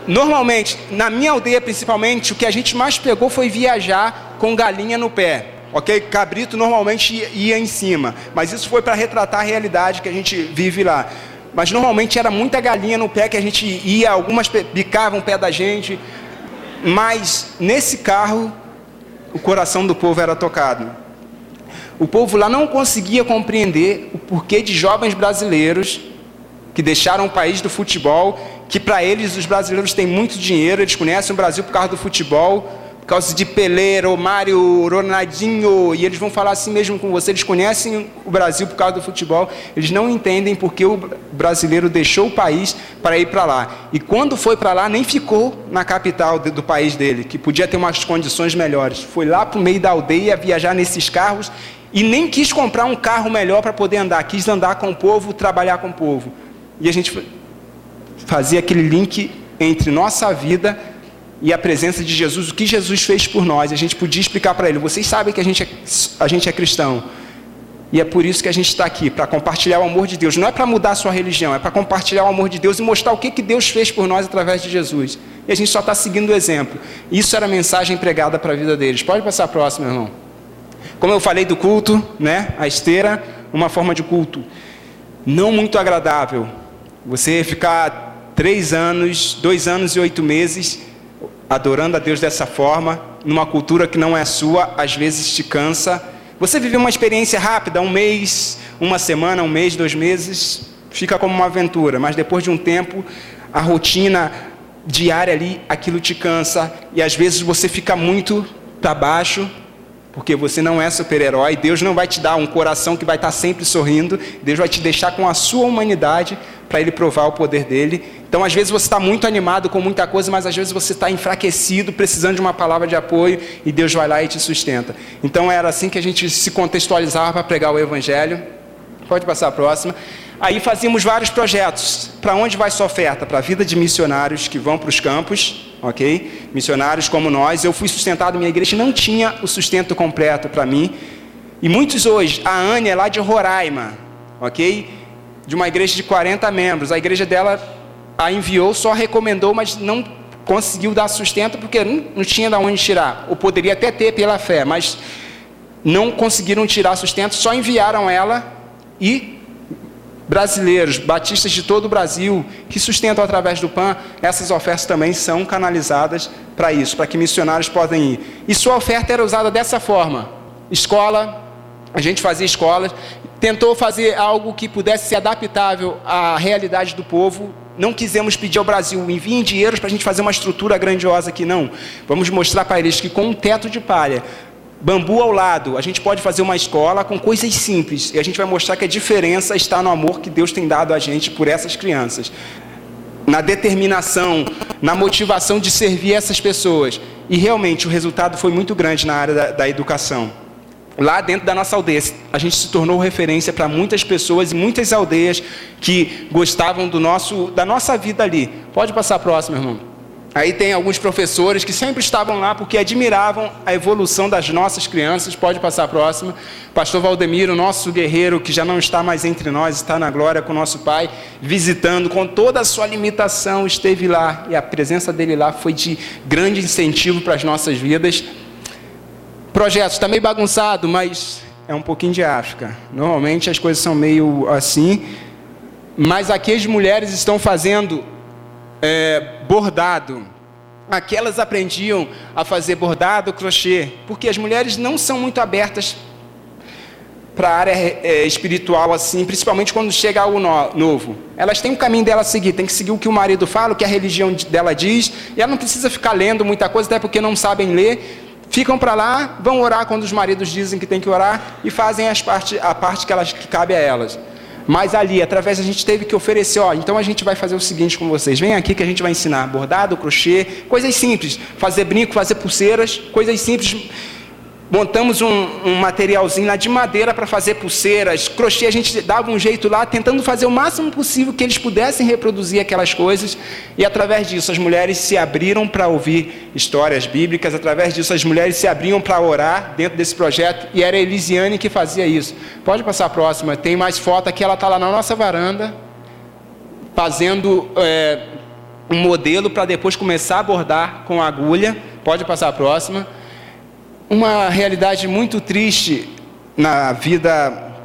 Normalmente, na minha aldeia principalmente, o que a gente mais pegou foi viajar com galinha no pé. Ok? Cabrito normalmente ia em cima, mas isso foi para retratar a realidade que a gente vive lá. Mas normalmente era muita galinha no pé que a gente ia, algumas bicavam o pé da gente. Mas nesse carro o coração do povo era tocado. O povo lá não conseguia compreender o porquê de jovens brasileiros que deixaram o país do futebol, que para eles os brasileiros têm muito dinheiro, eles conhecem o Brasil por causa do futebol, por causa de Pelé, Romário, Ronaldinho, e eles vão falar assim mesmo com você, eles conhecem o Brasil por causa do futebol, eles não entendem porque o brasileiro deixou o país para ir para lá. E quando foi para lá, nem ficou na capital do país dele, que podia ter umas condições melhores. Foi lá para o meio da aldeia viajar nesses carros e nem quis comprar um carro melhor para poder andar, quis andar com o povo, trabalhar com o povo. E a gente fazia aquele link entre nossa vida e a presença de Jesus, o que Jesus fez por nós. A gente podia explicar para ele: vocês sabem que a gente, é, a gente é cristão. E é por isso que a gente está aqui, para compartilhar o amor de Deus. Não é para mudar a sua religião, é para compartilhar o amor de Deus e mostrar o que, que Deus fez por nós através de Jesus. E a gente só está seguindo o exemplo. Isso era a mensagem pregada para a vida deles. Pode passar a próxima, irmão. Como eu falei do culto, né? A esteira, uma forma de culto não muito agradável. Você ficar três anos, dois anos e oito meses adorando a Deus dessa forma, numa cultura que não é sua, às vezes te cansa. Você vive uma experiência rápida, um mês, uma semana, um mês, dois meses, fica como uma aventura, mas depois de um tempo, a rotina diária ali, aquilo te cansa e às vezes você fica muito para baixo, porque você não é super-herói. Deus não vai te dar um coração que vai estar sempre sorrindo. Deus vai te deixar com a sua humanidade para Ele provar o poder dele. Então, às vezes você está muito animado com muita coisa, mas às vezes você está enfraquecido, precisando de uma palavra de apoio e Deus vai lá e te sustenta. Então, era assim que a gente se contextualizava para pregar o Evangelho. Pode passar a próxima. Aí fazíamos vários projetos. Para onde vai sua oferta? Para a vida de missionários que vão para os campos ok? Missionários como nós. Eu fui sustentado, minha igreja não tinha o sustento completo para mim. E muitos hoje, a Anne é lá de Roraima, ok? De uma igreja de 40 membros. A igreja dela a enviou, só recomendou, mas não conseguiu dar sustento porque não, não tinha de onde tirar. Ou poderia até ter pela fé, mas não conseguiram tirar sustento, só enviaram ela e brasileiros, batistas de todo o Brasil, que sustentam através do PAN, essas ofertas também são canalizadas para isso, para que missionários possam ir. E sua oferta era usada dessa forma: escola, a gente fazia escolas, tentou fazer algo que pudesse ser adaptável à realidade do povo. Não quisemos pedir ao Brasil, enviem dinheiros para a gente fazer uma estrutura grandiosa aqui, não. Vamos mostrar para eles que com um teto de palha bambu ao lado, a gente pode fazer uma escola com coisas simples e a gente vai mostrar que a diferença está no amor que Deus tem dado a gente por essas crianças, na determinação, na motivação de servir essas pessoas. E realmente o resultado foi muito grande na área da, da educação. Lá dentro da nossa aldeia, a gente se tornou referência para muitas pessoas e muitas aldeias que gostavam do nosso, da nossa vida ali. Pode passar a próxima, irmão. Aí tem alguns professores que sempre estavam lá porque admiravam a evolução das nossas crianças. Pode passar a próxima. Pastor Valdemiro, nosso guerreiro, que já não está mais entre nós, está na glória com nosso pai, visitando com toda a sua limitação, esteve lá. E a presença dele lá foi de grande incentivo para as nossas vidas. Projeto, está meio bagunçado, mas é um pouquinho de África. Normalmente as coisas são meio assim. Mas aqui as mulheres estão fazendo é, bordado. Aquelas aprendiam a fazer bordado, crochê, porque as mulheres não são muito abertas para a área é, espiritual assim, principalmente quando chega algo no, novo. Elas têm um caminho dela a seguir, tem que seguir o que o marido fala, o que a religião dela diz, e ela não precisa ficar lendo muita coisa, até porque não sabem ler. Ficam para lá, vão orar quando os maridos dizem que tem que orar e fazem as parte, a parte que, elas, que cabe a elas. Mas ali, através, a gente teve que oferecer, ó, então a gente vai fazer o seguinte com vocês. Vem aqui que a gente vai ensinar bordado, crochê, coisas simples. Fazer brinco, fazer pulseiras, coisas simples montamos um, um materialzinho lá de madeira para fazer pulseiras, crochê, a gente dava um jeito lá, tentando fazer o máximo possível que eles pudessem reproduzir aquelas coisas, e através disso as mulheres se abriram para ouvir histórias bíblicas, através disso as mulheres se abriam para orar dentro desse projeto, e era a Elisiane que fazia isso. Pode passar a próxima, tem mais foto aqui, ela está lá na nossa varanda, fazendo é, um modelo para depois começar a bordar com agulha. Pode passar a próxima. Uma realidade muito triste na vida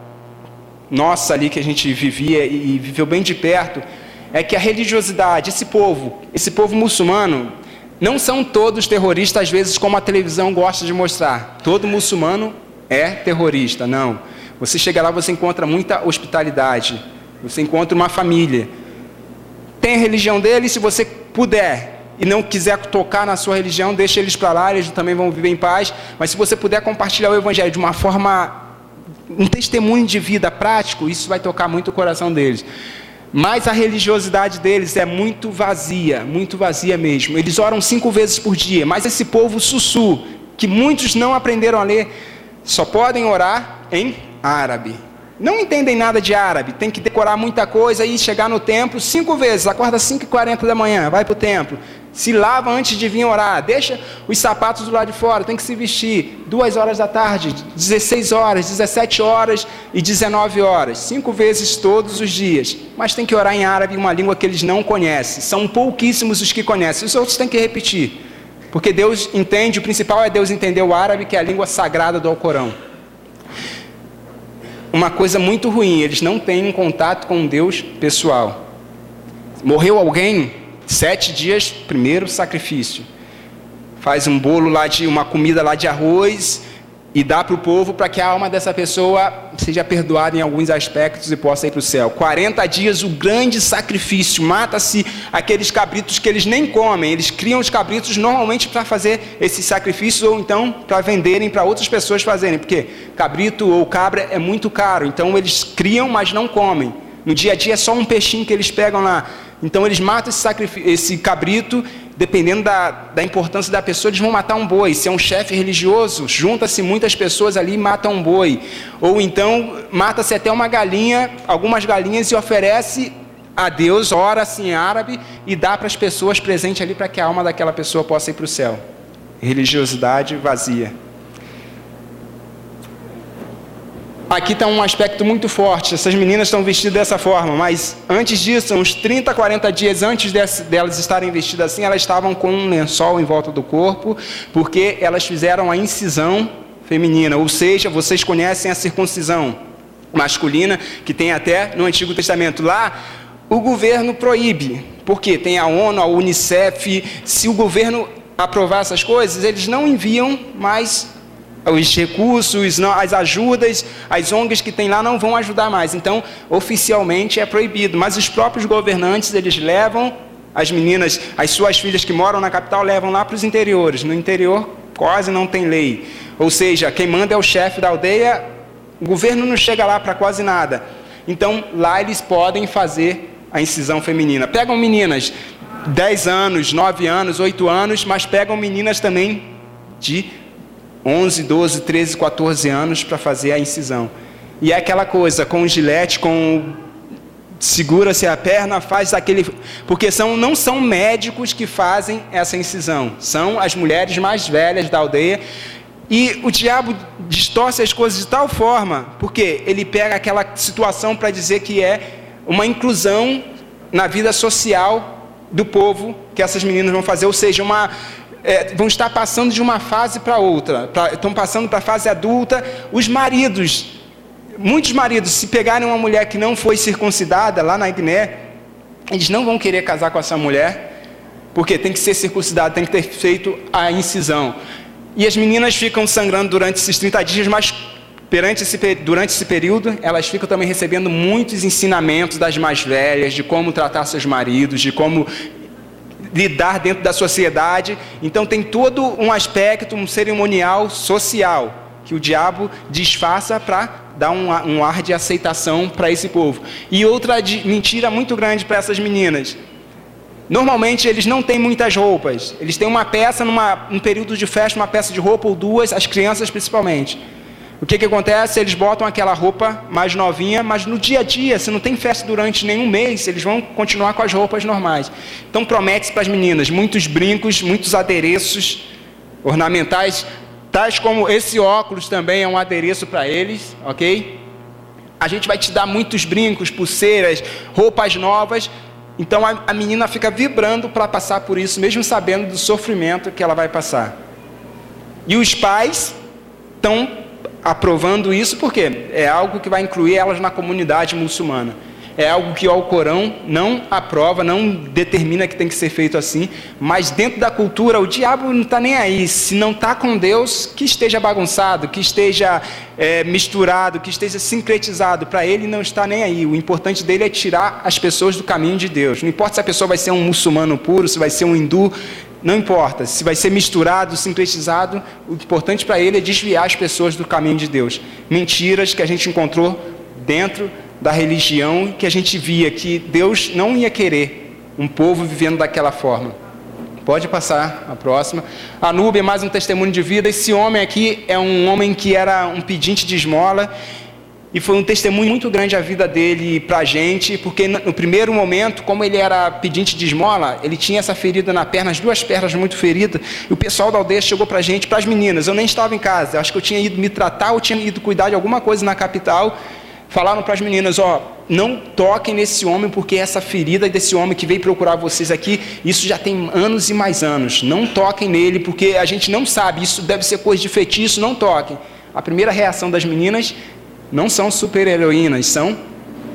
nossa ali que a gente vivia e viveu bem de perto é que a religiosidade, esse povo, esse povo muçulmano, não são todos terroristas, às vezes, como a televisão gosta de mostrar. Todo muçulmano é terrorista, não. Você chega lá, você encontra muita hospitalidade, você encontra uma família. Tem a religião dele, se você puder, e não quiser tocar na sua religião, deixa eles para lá, eles também vão viver em paz. Mas se você puder compartilhar o Evangelho de uma forma, um testemunho de vida prático, isso vai tocar muito o coração deles. Mas a religiosidade deles é muito vazia, muito vazia mesmo. Eles oram cinco vezes por dia, mas esse povo sussu, que muitos não aprenderam a ler, só podem orar em árabe não entendem nada de árabe, tem que decorar muita coisa e chegar no templo cinco vezes, acorda às 5h40 da manhã, vai para o templo, se lava antes de vir orar, deixa os sapatos do lado de fora, tem que se vestir. Duas horas da tarde, 16 horas, 17 horas e 19 horas, cinco vezes todos os dias, mas tem que orar em árabe, uma língua que eles não conhecem, são pouquíssimos os que conhecem, os outros têm que repetir, porque Deus entende, o principal é Deus entender o árabe, que é a língua sagrada do Alcorão. Uma coisa muito ruim, eles não têm um contato com Deus pessoal. Morreu alguém, sete dias, primeiro sacrifício. Faz um bolo lá de uma comida lá de arroz, e dá para o povo para que a alma dessa pessoa seja perdoada em alguns aspectos e possa ir para o céu. 40 dias, o grande sacrifício, mata-se aqueles cabritos que eles nem comem, eles criam os cabritos normalmente para fazer esses sacrifícios ou então para venderem para outras pessoas fazerem, porque cabrito ou cabra é muito caro, então eles criam, mas não comem. No dia a dia é só um peixinho que eles pegam lá. Então eles matam esse, esse cabrito dependendo da, da importância da pessoa, eles vão matar um boi. Se é um chefe religioso, junta-se muitas pessoas ali e mata um boi. Ou então mata-se até uma galinha, algumas galinhas e oferece a Deus, ora assim em árabe e dá para as pessoas presente ali para que a alma daquela pessoa possa ir para o céu. Religiosidade vazia. Aqui está um aspecto muito forte. Essas meninas estão vestidas dessa forma, mas antes disso, uns 30, 40 dias antes delas estarem vestidas assim, elas estavam com um lençol em volta do corpo, porque elas fizeram a incisão feminina. Ou seja, vocês conhecem a circuncisão masculina, que tem até no Antigo Testamento. Lá, o governo proíbe, porque tem a ONU, a Unicef. Se o governo aprovar essas coisas, eles não enviam mais os recursos, as ajudas, as ONGs que tem lá não vão ajudar mais. Então, oficialmente é proibido, mas os próprios governantes, eles levam as meninas, as suas filhas que moram na capital, levam lá para os interiores. No interior quase não tem lei. Ou seja, quem manda é o chefe da aldeia, o governo não chega lá para quase nada. Então, lá eles podem fazer a incisão feminina. Pegam meninas 10 anos, 9 anos, 8 anos, mas pegam meninas também de 11, 12, 13, 14 anos para fazer a incisão. E é aquela coisa, com o gilete, com segura-se a perna, faz aquele. Porque são, não são médicos que fazem essa incisão, são as mulheres mais velhas da aldeia. E o diabo distorce as coisas de tal forma, porque ele pega aquela situação para dizer que é uma inclusão na vida social do povo que essas meninas vão fazer, ou seja, uma, é, vão estar passando de uma fase para outra, pra, estão passando para a fase adulta. Os maridos muitos maridos, se pegarem uma mulher que não foi circuncidada lá na Guiné, eles não vão querer casar com essa mulher, porque tem que ser circuncidado, tem que ter feito a incisão. E as meninas ficam sangrando durante esses 30 dias, mas perante esse, durante esse período, elas ficam também recebendo muitos ensinamentos das mais velhas, de como tratar seus maridos, de como lidar dentro da sociedade. Então tem todo um aspecto, um cerimonial social que o diabo disfarça para dar um, um ar de aceitação para esse povo. E outra mentira muito grande para essas meninas. Normalmente eles não têm muitas roupas. Eles têm uma peça num período de festa, uma peça de roupa ou duas, as crianças principalmente. O que, que acontece? Eles botam aquela roupa mais novinha, mas no dia a dia, se não tem festa durante nenhum mês, eles vão continuar com as roupas normais. Então promete para as meninas muitos brincos, muitos adereços ornamentais tais como esse óculos também é um adereço para eles, ok? A gente vai te dar muitos brincos, pulseiras, roupas novas. Então a, a menina fica vibrando para passar por isso, mesmo sabendo do sofrimento que ela vai passar. E os pais estão aprovando isso porque é algo que vai incluir elas na comunidade muçulmana é algo que o Alcorão não aprova, não determina que tem que ser feito assim, mas dentro da cultura o diabo não está nem aí. Se não está com Deus, que esteja bagunçado, que esteja é, misturado, que esteja sincretizado, para ele não está nem aí. O importante dele é tirar as pessoas do caminho de Deus. Não importa se a pessoa vai ser um muçulmano puro, se vai ser um hindu, não importa. Se vai ser misturado, sincretizado, o importante para ele é desviar as pessoas do caminho de Deus. Mentiras que a gente encontrou dentro da religião que a gente via que Deus não ia querer um povo vivendo daquela forma. Pode passar a próxima. A é mais um testemunho de vida. Esse homem aqui é um homem que era um pedinte de esmola e foi um testemunho muito grande a vida dele para a gente, porque no primeiro momento, como ele era pedinte de esmola, ele tinha essa ferida na perna, as duas pernas muito feridas, e o pessoal da aldeia chegou para a gente, para as meninas. Eu nem estava em casa, acho que eu tinha ido me tratar ou tinha ido cuidar de alguma coisa na capital falaram para as meninas: ó, não toquem nesse homem, porque essa ferida desse homem que veio procurar vocês aqui, isso já tem anos e mais anos. Não toquem nele, porque a gente não sabe, isso deve ser coisa de feitiço, não toquem. A primeira reação das meninas não são super-heroínas, são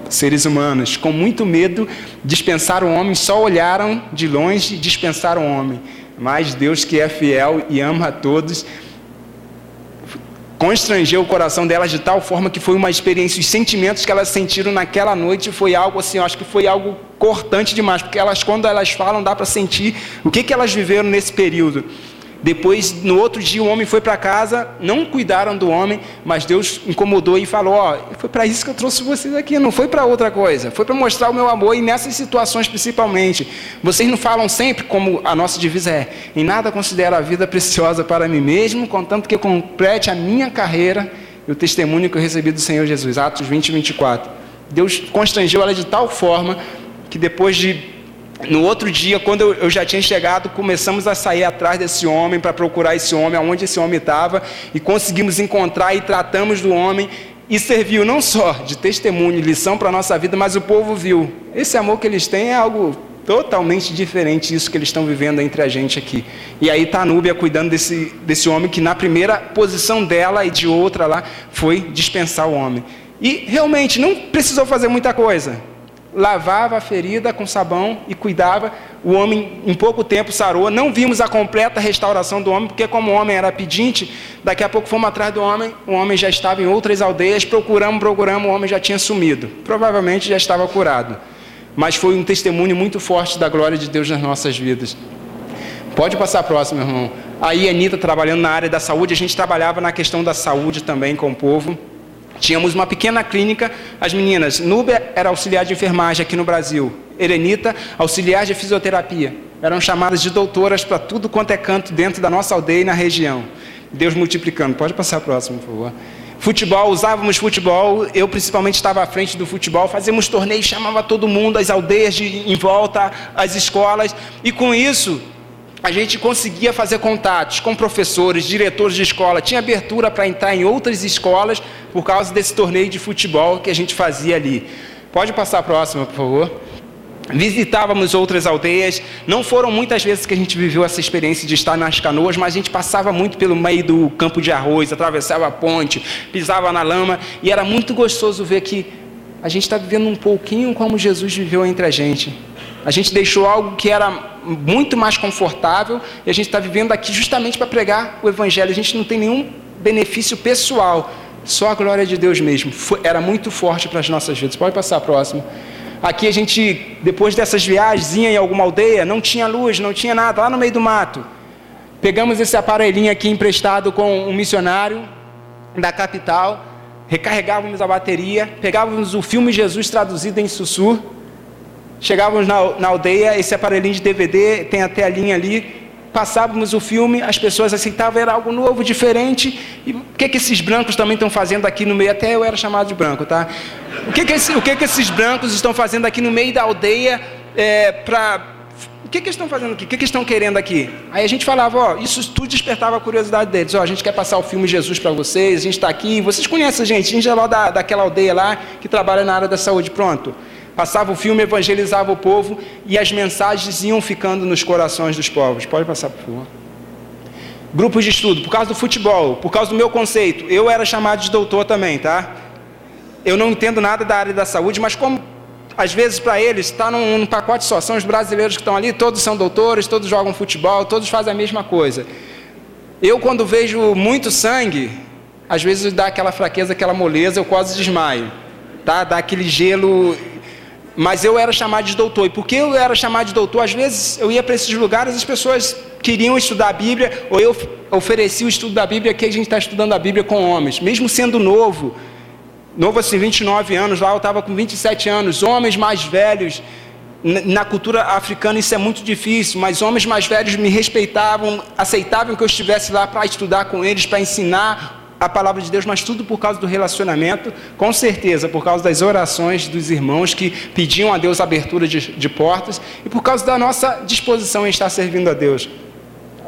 seres humanos. Com muito medo, dispensaram o homem, só olharam de longe e dispensaram o homem. Mas Deus, que é fiel e ama a todos, constrangeu o coração delas de tal forma que foi uma experiência, os sentimentos que elas sentiram naquela noite foi algo assim, eu acho que foi algo cortante demais, porque elas quando elas falam dá para sentir o que, que elas viveram nesse período. Depois, no outro dia, o homem foi para casa, não cuidaram do homem, mas Deus incomodou e falou: Ó, foi para isso que eu trouxe vocês aqui, não foi para outra coisa, foi para mostrar o meu amor e nessas situações principalmente. Vocês não falam sempre, como a nossa divisa é: em nada considero a vida preciosa para mim mesmo, contanto que eu complete a minha carreira e o testemunho que eu recebi do Senhor Jesus. Atos 20 e 24. Deus constrangeu ela de tal forma que depois de no outro dia, quando eu, já tinha chegado, começamos a sair atrás desse homem para procurar esse homem, aonde esse homem estava, e conseguimos encontrar e tratamos do homem. E serviu não só de testemunho, lição para a nossa vida, mas o povo viu. Esse amor que eles têm é algo totalmente diferente disso que eles estão vivendo entre a gente aqui. E aí está a Núbia cuidando desse, desse homem que na primeira posição dela e de outra lá foi dispensar o homem. E realmente não precisou fazer muita coisa lavava a ferida com sabão e cuidava. O homem, em pouco tempo, sarou. Não vimos a completa restauração do homem, porque, como o homem era pedinte, daqui a pouco fomos atrás do homem. O homem já estava em outras aldeias. Procuramos, procuramos, o homem já tinha sumido. Provavelmente já estava curado. Mas foi um testemunho muito forte da glória de Deus nas nossas vidas. Pode passar próximo, irmão. Aí, Anitta, trabalhando na área da saúde, a gente trabalhava na questão da saúde também com o povo. Tínhamos uma pequena clínica, as meninas, Núbia era auxiliar de enfermagem aqui no Brasil, Erenita, auxiliar de fisioterapia. Eram chamadas de doutoras para tudo quanto é canto dentro da nossa aldeia e na região. Deus multiplicando. Pode passar a próxima, por favor. Futebol, usávamos futebol, eu principalmente estava à frente do futebol, fazíamos torneios, chamava todo mundo, as aldeias de, em volta, as escolas, e com isso a gente conseguia fazer contatos com professores, diretores de escola, tinha abertura para entrar em outras escolas por causa desse torneio de futebol que a gente fazia ali. Pode passar a próxima, por favor. Visitávamos outras aldeias, não foram muitas vezes que a gente viveu essa experiência de estar nas canoas, mas a gente passava muito pelo meio do campo de arroz, atravessava a ponte, pisava na lama, e era muito gostoso ver que a gente está vivendo um pouquinho como Jesus viveu entre a gente. A gente deixou algo que era muito mais confortável e a gente está vivendo aqui justamente para pregar o Evangelho. A gente não tem nenhum benefício pessoal, só a glória de Deus mesmo. Foi, era muito forte para as nossas vidas. Pode passar a próxima. Aqui a gente, depois dessas viagens, ia em alguma aldeia, não tinha luz, não tinha nada, lá no meio do mato. Pegamos esse aparelhinho aqui emprestado com um missionário da capital, recarregávamos a bateria, pegávamos o filme Jesus traduzido em sussurro Chegávamos na, na aldeia, esse aparelhinho de DVD tem a telinha ali, passávamos o filme, as pessoas aceitavam, era algo novo, diferente. E o que, que esses brancos também estão fazendo aqui no meio? Até eu era chamado de branco, tá? O que, que, esse, o que, que esses brancos estão fazendo aqui no meio da aldeia é, para. O que, que estão fazendo aqui? O que, que estão querendo aqui? Aí a gente falava, ó, isso tudo despertava a curiosidade deles. Ó, a gente quer passar o filme Jesus para vocês, a gente está aqui, vocês conhecem a gente, a gente é lá da, daquela aldeia lá que trabalha na área da saúde, pronto. Passava o filme, evangelizava o povo e as mensagens iam ficando nos corações dos povos. Pode passar, por favor. Grupos de estudo, por causa do futebol, por causa do meu conceito. Eu era chamado de doutor também, tá? Eu não entendo nada da área da saúde, mas como às vezes para eles está num, num, pacote só, são os brasileiros que estão ali, todos são doutores, todos jogam futebol, todos fazem a mesma coisa. Eu, quando vejo muito sangue, às vezes dá aquela fraqueza, aquela moleza, eu quase desmaio. Tá? Dá aquele gelo mas eu era chamado de doutor. E porque eu era chamado de doutor, às vezes eu ia para esses lugares, as pessoas queriam estudar a Bíblia, ou eu oferecia o estudo da Bíblia, que a gente está estudando a Bíblia com homens, mesmo sendo novo, novo assim, 29 anos, lá eu estava com 27 anos, homens mais velhos, na cultura africana isso é muito difícil, mas homens mais velhos me respeitavam, aceitavam que eu estivesse lá para estudar com eles, para ensinar a palavra de Deus, mas tudo por causa do relacionamento, com certeza, por causa das orações dos irmãos que pediam a Deus abertura de, de portas e por causa da nossa disposição em estar servindo a Deus.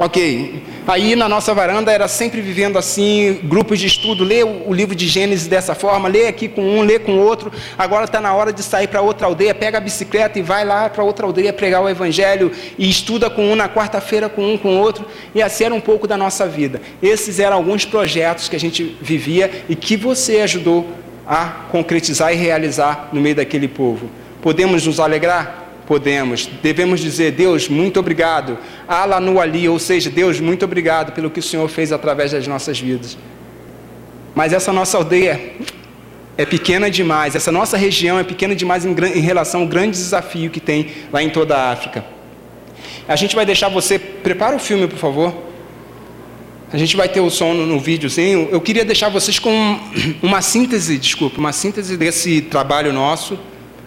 Ok, aí na nossa varanda era sempre vivendo assim, grupos de estudo, lê o, livro de Gênesis dessa forma, lê aqui com um, lê com outro, agora está na hora de sair para outra aldeia, pega a bicicleta e vai lá para outra aldeia pregar o Evangelho e estuda com um na quarta-feira com um, com outro, e assim era um pouco da nossa vida. Esses eram alguns projetos que a gente vivia e que você ajudou a concretizar e realizar no meio daquele povo. Podemos nos alegrar? Podemos. Devemos dizer, Deus, muito obrigado. Ala no ali, ou seja, Deus, muito obrigado pelo que o Senhor fez através das nossas vidas. Mas essa nossa aldeia é pequena demais, essa nossa região é pequena demais em, em relação ao grande desafio que tem lá em toda a África. A gente vai deixar você. Prepara o filme, por favor. A gente vai ter o som no, no videozinho. Eu queria deixar vocês com uma síntese, desculpa, uma síntese desse trabalho nosso.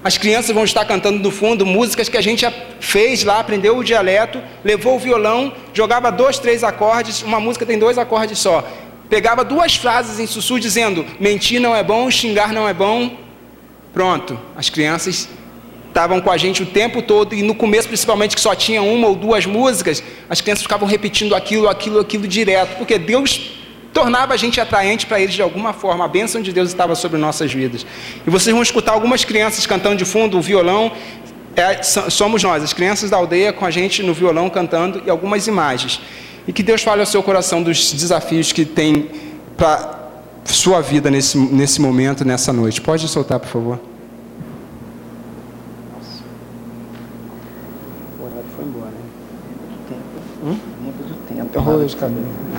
As crianças vão estar cantando no fundo músicas que a gente fez lá, aprendeu o dialeto, levou o violão, jogava dois, três acordes, uma música tem dois acordes só. Pegava duas frases em sussurro dizendo: mentir não é bom, xingar não é bom. Pronto, as crianças estavam com a gente o tempo todo e no começo, principalmente, que só tinha uma ou duas músicas, as crianças ficavam repetindo aquilo, aquilo, aquilo direto, porque Deus tornava a gente atraente para eles de alguma forma. A bênção de Deus estava sobre nossas vidas. E vocês vão escutar algumas crianças cantando de fundo o violão. É, somos nós, as crianças da aldeia, com a gente no violão cantando e algumas imagens. E que Deus fale ao seu coração dos desafios que tem para sua vida nesse, nesse momento, nessa noite. Pode soltar, por favor. O horário foi embora, né? Tempo. Hum? Lembra do tempo. Cabelo.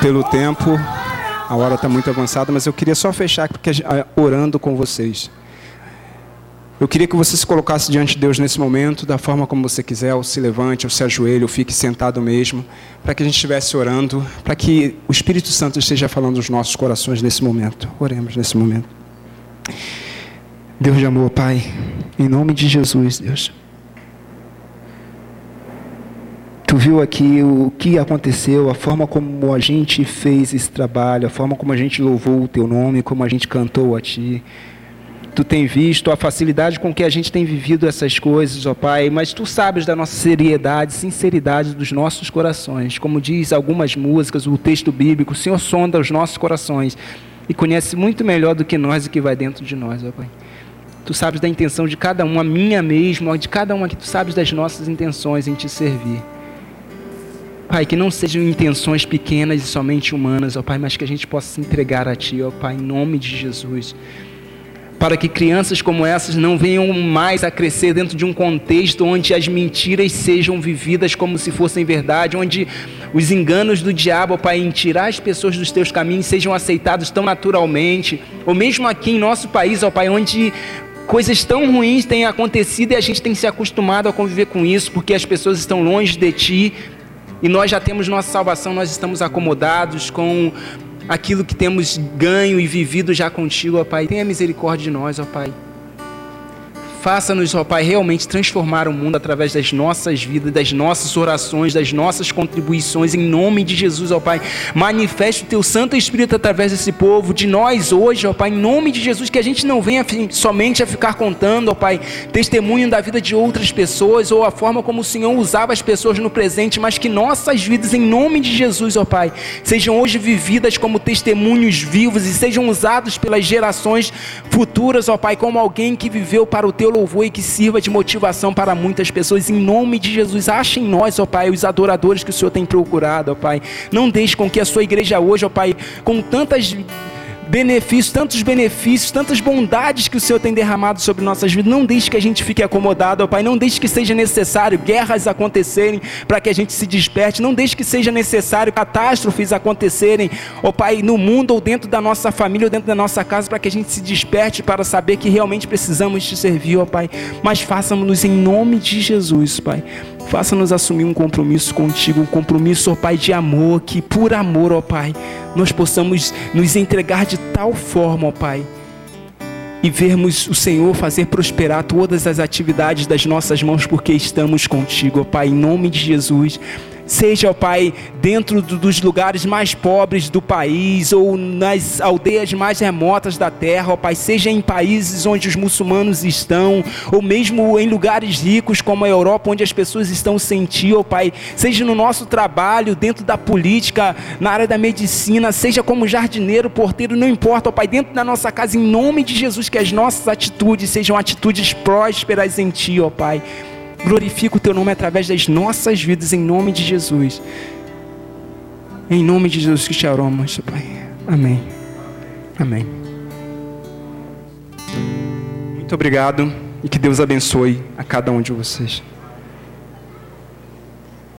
Pelo tempo, a hora está muito avançada, mas eu queria só fechar porque, orando com vocês. Eu queria que você se colocasse diante de Deus nesse momento, da forma como você quiser, ou se levante, ou se ajoelhe, ou fique sentado mesmo, para que a gente estivesse orando, para que o Espírito Santo esteja falando nos nossos corações nesse momento. Oremos nesse momento. Deus de amor, Pai, em nome de Jesus, Deus. Tu viu aqui o que aconteceu, a forma como a gente fez esse trabalho, a forma como a gente louvou o teu nome, como a gente cantou a ti. Tu tem visto a facilidade com que a gente tem vivido essas coisas, ó Pai, mas tu sabes da nossa seriedade, sinceridade dos nossos corações. Como diz algumas músicas, o texto bíblico, o Senhor sonda os nossos corações e conhece muito melhor do que nós o que vai dentro de nós, ó Pai. Tu sabes da intenção de cada um, a minha mesmo, de cada um aqui, tu sabes das nossas intenções em te servir. Pai, que não sejam intenções pequenas e somente humanas, ó Pai, mas que a gente possa se entregar a Ti, ó Pai, em nome de Jesus. Para que crianças como essas não venham mais a crescer dentro de um contexto onde as mentiras sejam vividas como se fossem verdade, onde os enganos do diabo, Pai, em tirar as pessoas dos teus caminhos sejam aceitados tão naturalmente, ou mesmo aqui em nosso país, ó Pai, onde coisas tão ruins têm acontecido e a gente tem se acostumado a conviver com isso, porque as pessoas estão longe de Ti, e nós já temos nossa salvação, nós estamos acomodados com aquilo que temos ganho e vivido já contigo, ó Pai. Tenha misericórdia de nós, ó Pai. Faça-nos, ó Pai, realmente transformar o mundo através das nossas vidas, das nossas orações, das nossas contribuições, em nome de Jesus, ó Pai. Manifeste o Teu Santo Espírito através desse povo, de nós hoje, ó Pai, em nome de Jesus, que a gente não venha somente a ficar contando, ó Pai, testemunho da vida de outras pessoas, ou a forma como o Senhor usava as pessoas no presente, mas que nossas vidas, em nome de Jesus, ó Pai, sejam hoje vividas como testemunhos vivos e sejam usados pelas gerações futuras, ó Pai, como alguém que viveu para o Teu louvor e que sirva de motivação para muitas pessoas. Em nome de Jesus, ache em nós, ó Pai, os adoradores que o Senhor tem procurado, ó Pai. Não deixe com que a sua igreja hoje, ó Pai, com tantas benefícios, tantos benefícios, tantas bondades que o Senhor tem derramado sobre nossas vidas. Não deixe que a gente fique acomodado, ó Pai. Não deixe que seja necessário guerras acontecerem para que a gente se desperte. Não deixe que seja necessário catástrofes acontecerem, ó Pai, no mundo ou dentro da nossa família ou dentro da nossa casa para que a gente se desperte para saber que realmente precisamos te servir, ó Pai. Mas faça-nos em nome de Jesus, Pai. Faça-nos assumir um compromisso contigo, um compromisso, ó Pai, de amor, que por amor, ó Pai, nós possamos nos entregar de tal forma, ó Pai, e vermos o Senhor fazer prosperar todas as atividades das nossas mãos, porque estamos contigo, ó Pai, em nome de Jesus. Seja, ó Pai, dentro dos lugares mais pobres do país ou nas aldeias mais remotas da terra, ó Pai, seja em países onde os muçulmanos estão, ou mesmo em lugares ricos como a Europa, onde as pessoas estão sem Ti, ó Pai, seja no nosso trabalho, dentro da política, na área da medicina, seja como jardineiro, porteiro, não importa, ó Pai, dentro da nossa casa, em nome de Jesus, que as nossas atitudes sejam atitudes prósperas em Ti, ó Pai glorifica o teu nome através das nossas vidas, em nome de Jesus. Em nome de Jesus que te oramos, Pai. Amém. Amém. Muito obrigado e que Deus abençoe a cada um de vocês.